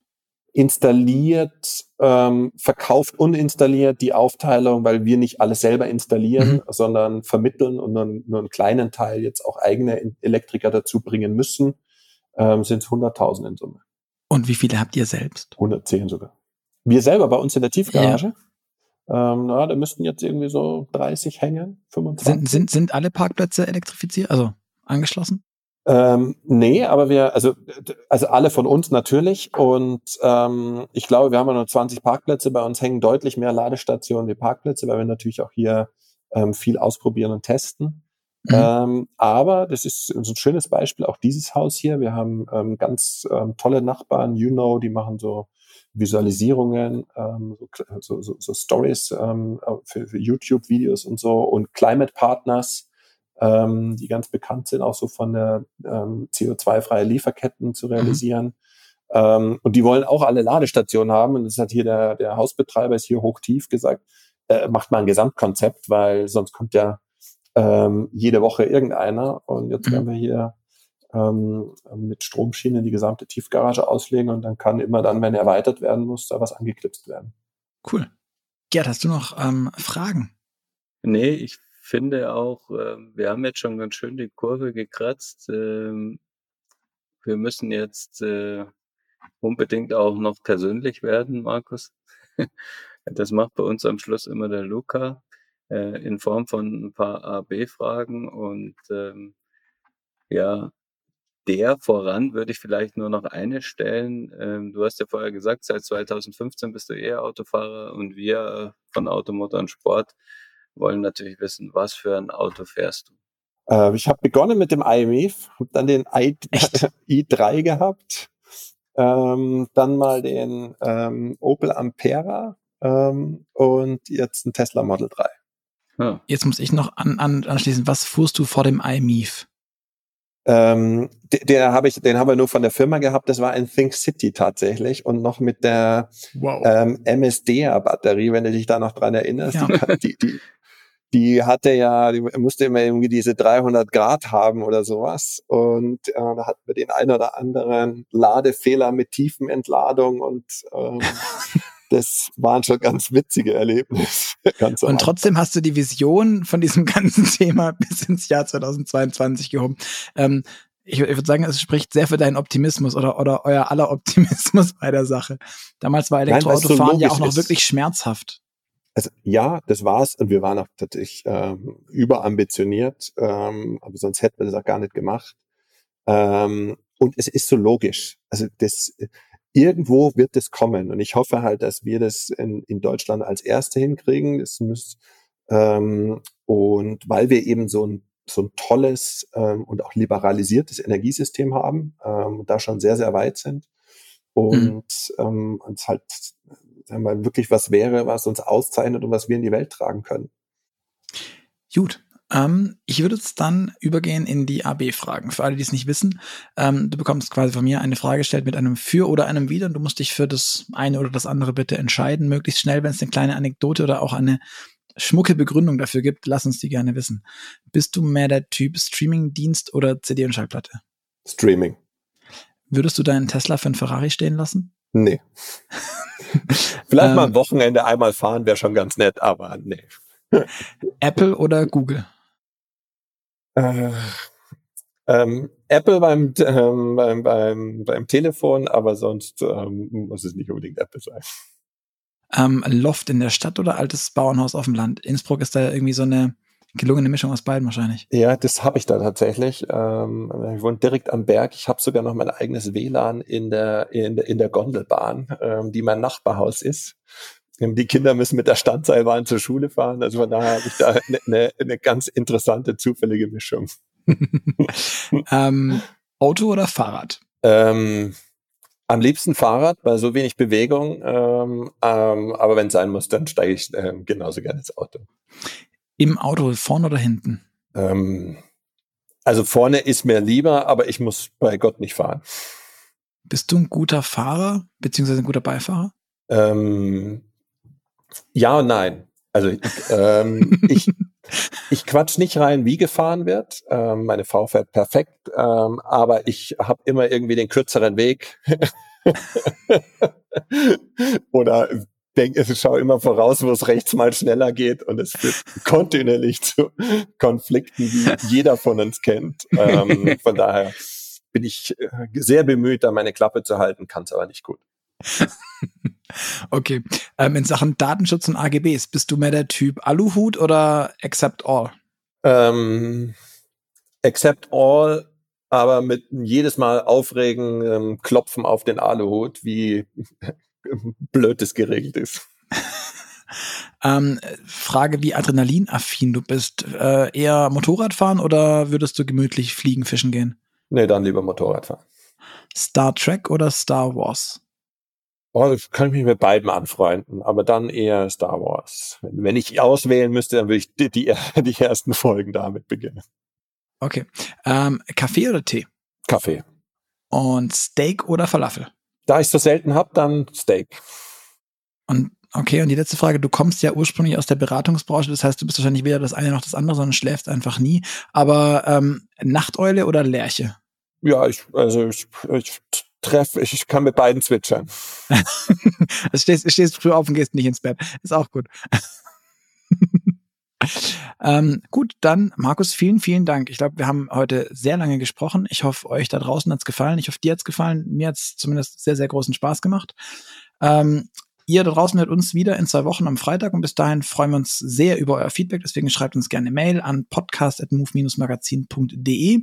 Installiert, ähm, verkauft und installiert die Aufteilung, weil wir nicht alles selber installieren, mhm. sondern vermitteln und nur, nur einen kleinen Teil jetzt auch eigene Elektriker dazu bringen müssen, ähm, sind es 100.000 in Summe. Und wie viele habt ihr selbst? 110 sogar. Wir selber bei uns in der Tiefgarage? Ja. Ähm, na, da müssten jetzt irgendwie so 30 hängen, 25. Sind, sind, sind alle Parkplätze elektrifiziert, also angeschlossen? Ähm, nee, aber wir, also, also alle von uns natürlich. Und ähm, ich glaube, wir haben ja nur 20 Parkplätze. Bei uns hängen deutlich mehr Ladestationen wie Parkplätze, weil wir natürlich auch hier ähm, viel ausprobieren und testen. Mhm. Ähm, aber das ist so ein schönes Beispiel, auch dieses Haus hier. Wir haben ähm, ganz ähm, tolle Nachbarn, you know, die machen so Visualisierungen, ähm, so, so, so Stories ähm, für, für YouTube-Videos und so und Climate Partners, ähm, die ganz bekannt sind, auch so von der ähm, CO2-freie Lieferketten zu mhm. realisieren. Mhm. Ähm, und die wollen auch alle Ladestationen haben. Und das hat hier der, der Hausbetreiber ist hier hochtief gesagt, äh, macht mal ein Gesamtkonzept, weil sonst kommt ja ähm, jede Woche irgendeiner. Und jetzt mhm. werden wir hier ähm, mit Stromschienen die gesamte Tiefgarage auslegen und dann kann immer dann, wenn erweitert werden muss, da was angeklipst werden. Cool. Gerd, hast du noch ähm, Fragen? Nee, ich finde auch, äh, wir haben jetzt schon ganz schön die Kurve gekratzt. Ähm, wir müssen jetzt äh, unbedingt auch noch persönlich werden, Markus. das macht bei uns am Schluss immer der Luca äh, in Form von ein paar A-B-Fragen und ähm, ja, der voran würde ich vielleicht nur noch eine stellen. Ähm, du hast ja vorher gesagt, seit 2015 bist du eher Autofahrer und wir von Automotor und Sport wollen natürlich wissen, was für ein Auto fährst du? Äh, ich habe begonnen mit dem IMF, habe dann den I i3 gehabt, ähm, dann mal den ähm, Opel Ampera ähm, und jetzt ein Tesla Model 3. Ja. Jetzt muss ich noch an, an, anschließen, was fuhrst du vor dem iMeef? Ähm, der, der habe ich, den haben wir nur von der Firma gehabt. Das war ein Think City tatsächlich und noch mit der wow. ähm, MSD-Batterie, wenn du dich da noch dran erinnerst. Ja. Die, die, die hatte ja, die musste immer irgendwie diese 300 Grad haben oder sowas. Und äh, da hatten wir den ein oder anderen Ladefehler mit Tiefenentladung und ähm, das waren schon ganz witzige Erlebnisse. Ganz und trotzdem hast du die Vision von diesem ganzen Thema bis ins Jahr 2022 gehoben. Ähm, ich, ich würde sagen, es spricht sehr für deinen Optimismus oder, oder euer aller Optimismus bei der Sache. Damals war Elektroautofahren so ja auch noch ist. wirklich schmerzhaft. Also ja, das war's und wir waren auch tatsächlich ähm, überambitioniert, ähm, aber sonst hätten wir das auch gar nicht gemacht. Ähm, und es ist so logisch. Also das irgendwo wird es kommen. Und ich hoffe halt, dass wir das in, in Deutschland als Erste hinkriegen. Das muss, ähm, und weil wir eben so ein, so ein tolles ähm, und auch liberalisiertes Energiesystem haben, ähm, da schon sehr, sehr weit sind. Und mhm. ähm, uns halt sagen wir, wirklich was wäre, was uns auszeichnet und was wir in die Welt tragen können. Gut, ähm, ich würde jetzt dann übergehen in die AB-Fragen. Für alle, die es nicht wissen, ähm, du bekommst quasi von mir eine Frage gestellt mit einem Für oder einem Wider und du musst dich für das eine oder das andere bitte entscheiden. Möglichst schnell, wenn es eine kleine Anekdote oder auch eine schmucke Begründung dafür gibt, lass uns die gerne wissen. Bist du mehr der Typ Streaming-Dienst oder CD und Schallplatte? Streaming. Würdest du deinen Tesla für einen Ferrari stehen lassen? Nee. Vielleicht ähm, mal am Wochenende einmal fahren wäre schon ganz nett, aber nee. Apple oder Google? Äh, ähm, Apple beim, ähm, beim, beim, beim Telefon, aber sonst ähm, muss es nicht unbedingt Apple sein. Ähm, Loft in der Stadt oder altes Bauernhaus auf dem Land? Innsbruck ist da irgendwie so eine gelungene Mischung aus beiden wahrscheinlich. Ja, das habe ich da tatsächlich. Ähm, ich wohne direkt am Berg. Ich habe sogar noch mein eigenes WLAN in der, in der, in der Gondelbahn, ähm, die mein Nachbarhaus ist. Die Kinder müssen mit der Standseilbahn zur Schule fahren. Also von daher habe ich da eine, eine, eine ganz interessante, zufällige Mischung. ähm, Auto oder Fahrrad? Ähm, am liebsten Fahrrad, bei so wenig Bewegung. Ähm, ähm, aber wenn es sein muss, dann steige ich ähm, genauso gerne ins Auto. Im Auto, vorne oder hinten? Ähm, also vorne ist mir lieber, aber ich muss bei Gott nicht fahren. Bist du ein guter Fahrer, beziehungsweise ein guter Beifahrer? Ähm, ja und nein. Also ähm, ich, ich quatsch nicht rein, wie gefahren wird. Ähm, meine Frau fährt perfekt, ähm, aber ich habe immer irgendwie den kürzeren Weg. Oder denke, ich schaue immer voraus, wo es rechts mal schneller geht und es führt kontinuierlich zu Konflikten, die jeder von uns kennt. Ähm, von daher bin ich äh, sehr bemüht, da meine Klappe zu halten, kann es aber nicht gut. okay. Ähm, in Sachen Datenschutz und AGBs, bist du mehr der Typ Aluhut oder Accept All? Ähm, accept All, aber mit jedes Mal aufregen, ähm, Klopfen auf den Aluhut, wie blöd das geregelt ist. ähm, Frage, wie adrenalinaffin du bist. Äh, eher Motorradfahren oder würdest du gemütlich fliegen, fischen gehen? Nee, dann lieber Motorradfahren. Star Trek oder Star Wars? Oh, das kann ich mich mit beiden anfreunden, aber dann eher Star Wars. Wenn ich auswählen müsste, dann würde ich die, die, die ersten Folgen damit beginnen. Okay. Ähm, Kaffee oder Tee? Kaffee. Und Steak oder Falafel? Da ich so selten hab, dann Steak. Und okay, und die letzte Frage, du kommst ja ursprünglich aus der Beratungsbranche, das heißt, du bist wahrscheinlich weder das eine noch das andere, sondern schläfst einfach nie. Aber ähm, Nachteule oder Lerche? Ja, ich, also ich, ich treffe, ich, ich kann mit beiden zwitschern. also stehst, stehst früh auf und gehst nicht ins Bett. Ist auch gut. ähm, gut, dann Markus, vielen, vielen Dank. Ich glaube, wir haben heute sehr lange gesprochen. Ich hoffe, euch da draußen hat's gefallen. Ich hoffe, dir hat's gefallen. Mir hat's zumindest sehr, sehr großen Spaß gemacht. Ähm, Ihr da draußen hört uns wieder in zwei Wochen am Freitag und bis dahin freuen wir uns sehr über euer Feedback. Deswegen schreibt uns gerne Mail an podcast.move-magazin.de.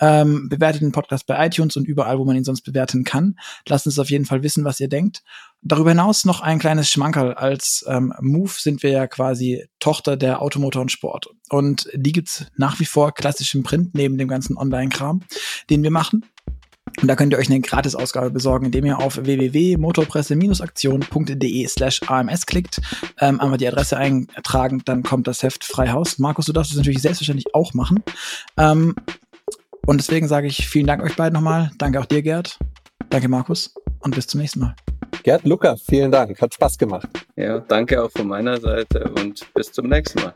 Ähm, bewertet den Podcast bei iTunes und überall, wo man ihn sonst bewerten kann. Lasst uns auf jeden Fall wissen, was ihr denkt. Darüber hinaus noch ein kleines Schmankerl. Als ähm, Move sind wir ja quasi Tochter der Automotor und Sport. Und die gibt's nach wie vor klassisch im Print neben dem ganzen Online-Kram, den wir machen. Und da könnt ihr euch eine Gratisausgabe besorgen, indem ihr auf www.motorpresse-aktion.de slash AMS klickt, ähm, einmal die Adresse eintragen, dann kommt das Heft frei Haus. Markus, du darfst es natürlich selbstverständlich auch machen. Ähm, und deswegen sage ich vielen Dank euch beiden nochmal. Danke auch dir, Gerd. Danke, Markus. Und bis zum nächsten Mal. Gerd Luca, vielen Dank. Hat Spaß gemacht. Ja, danke auch von meiner Seite und bis zum nächsten Mal.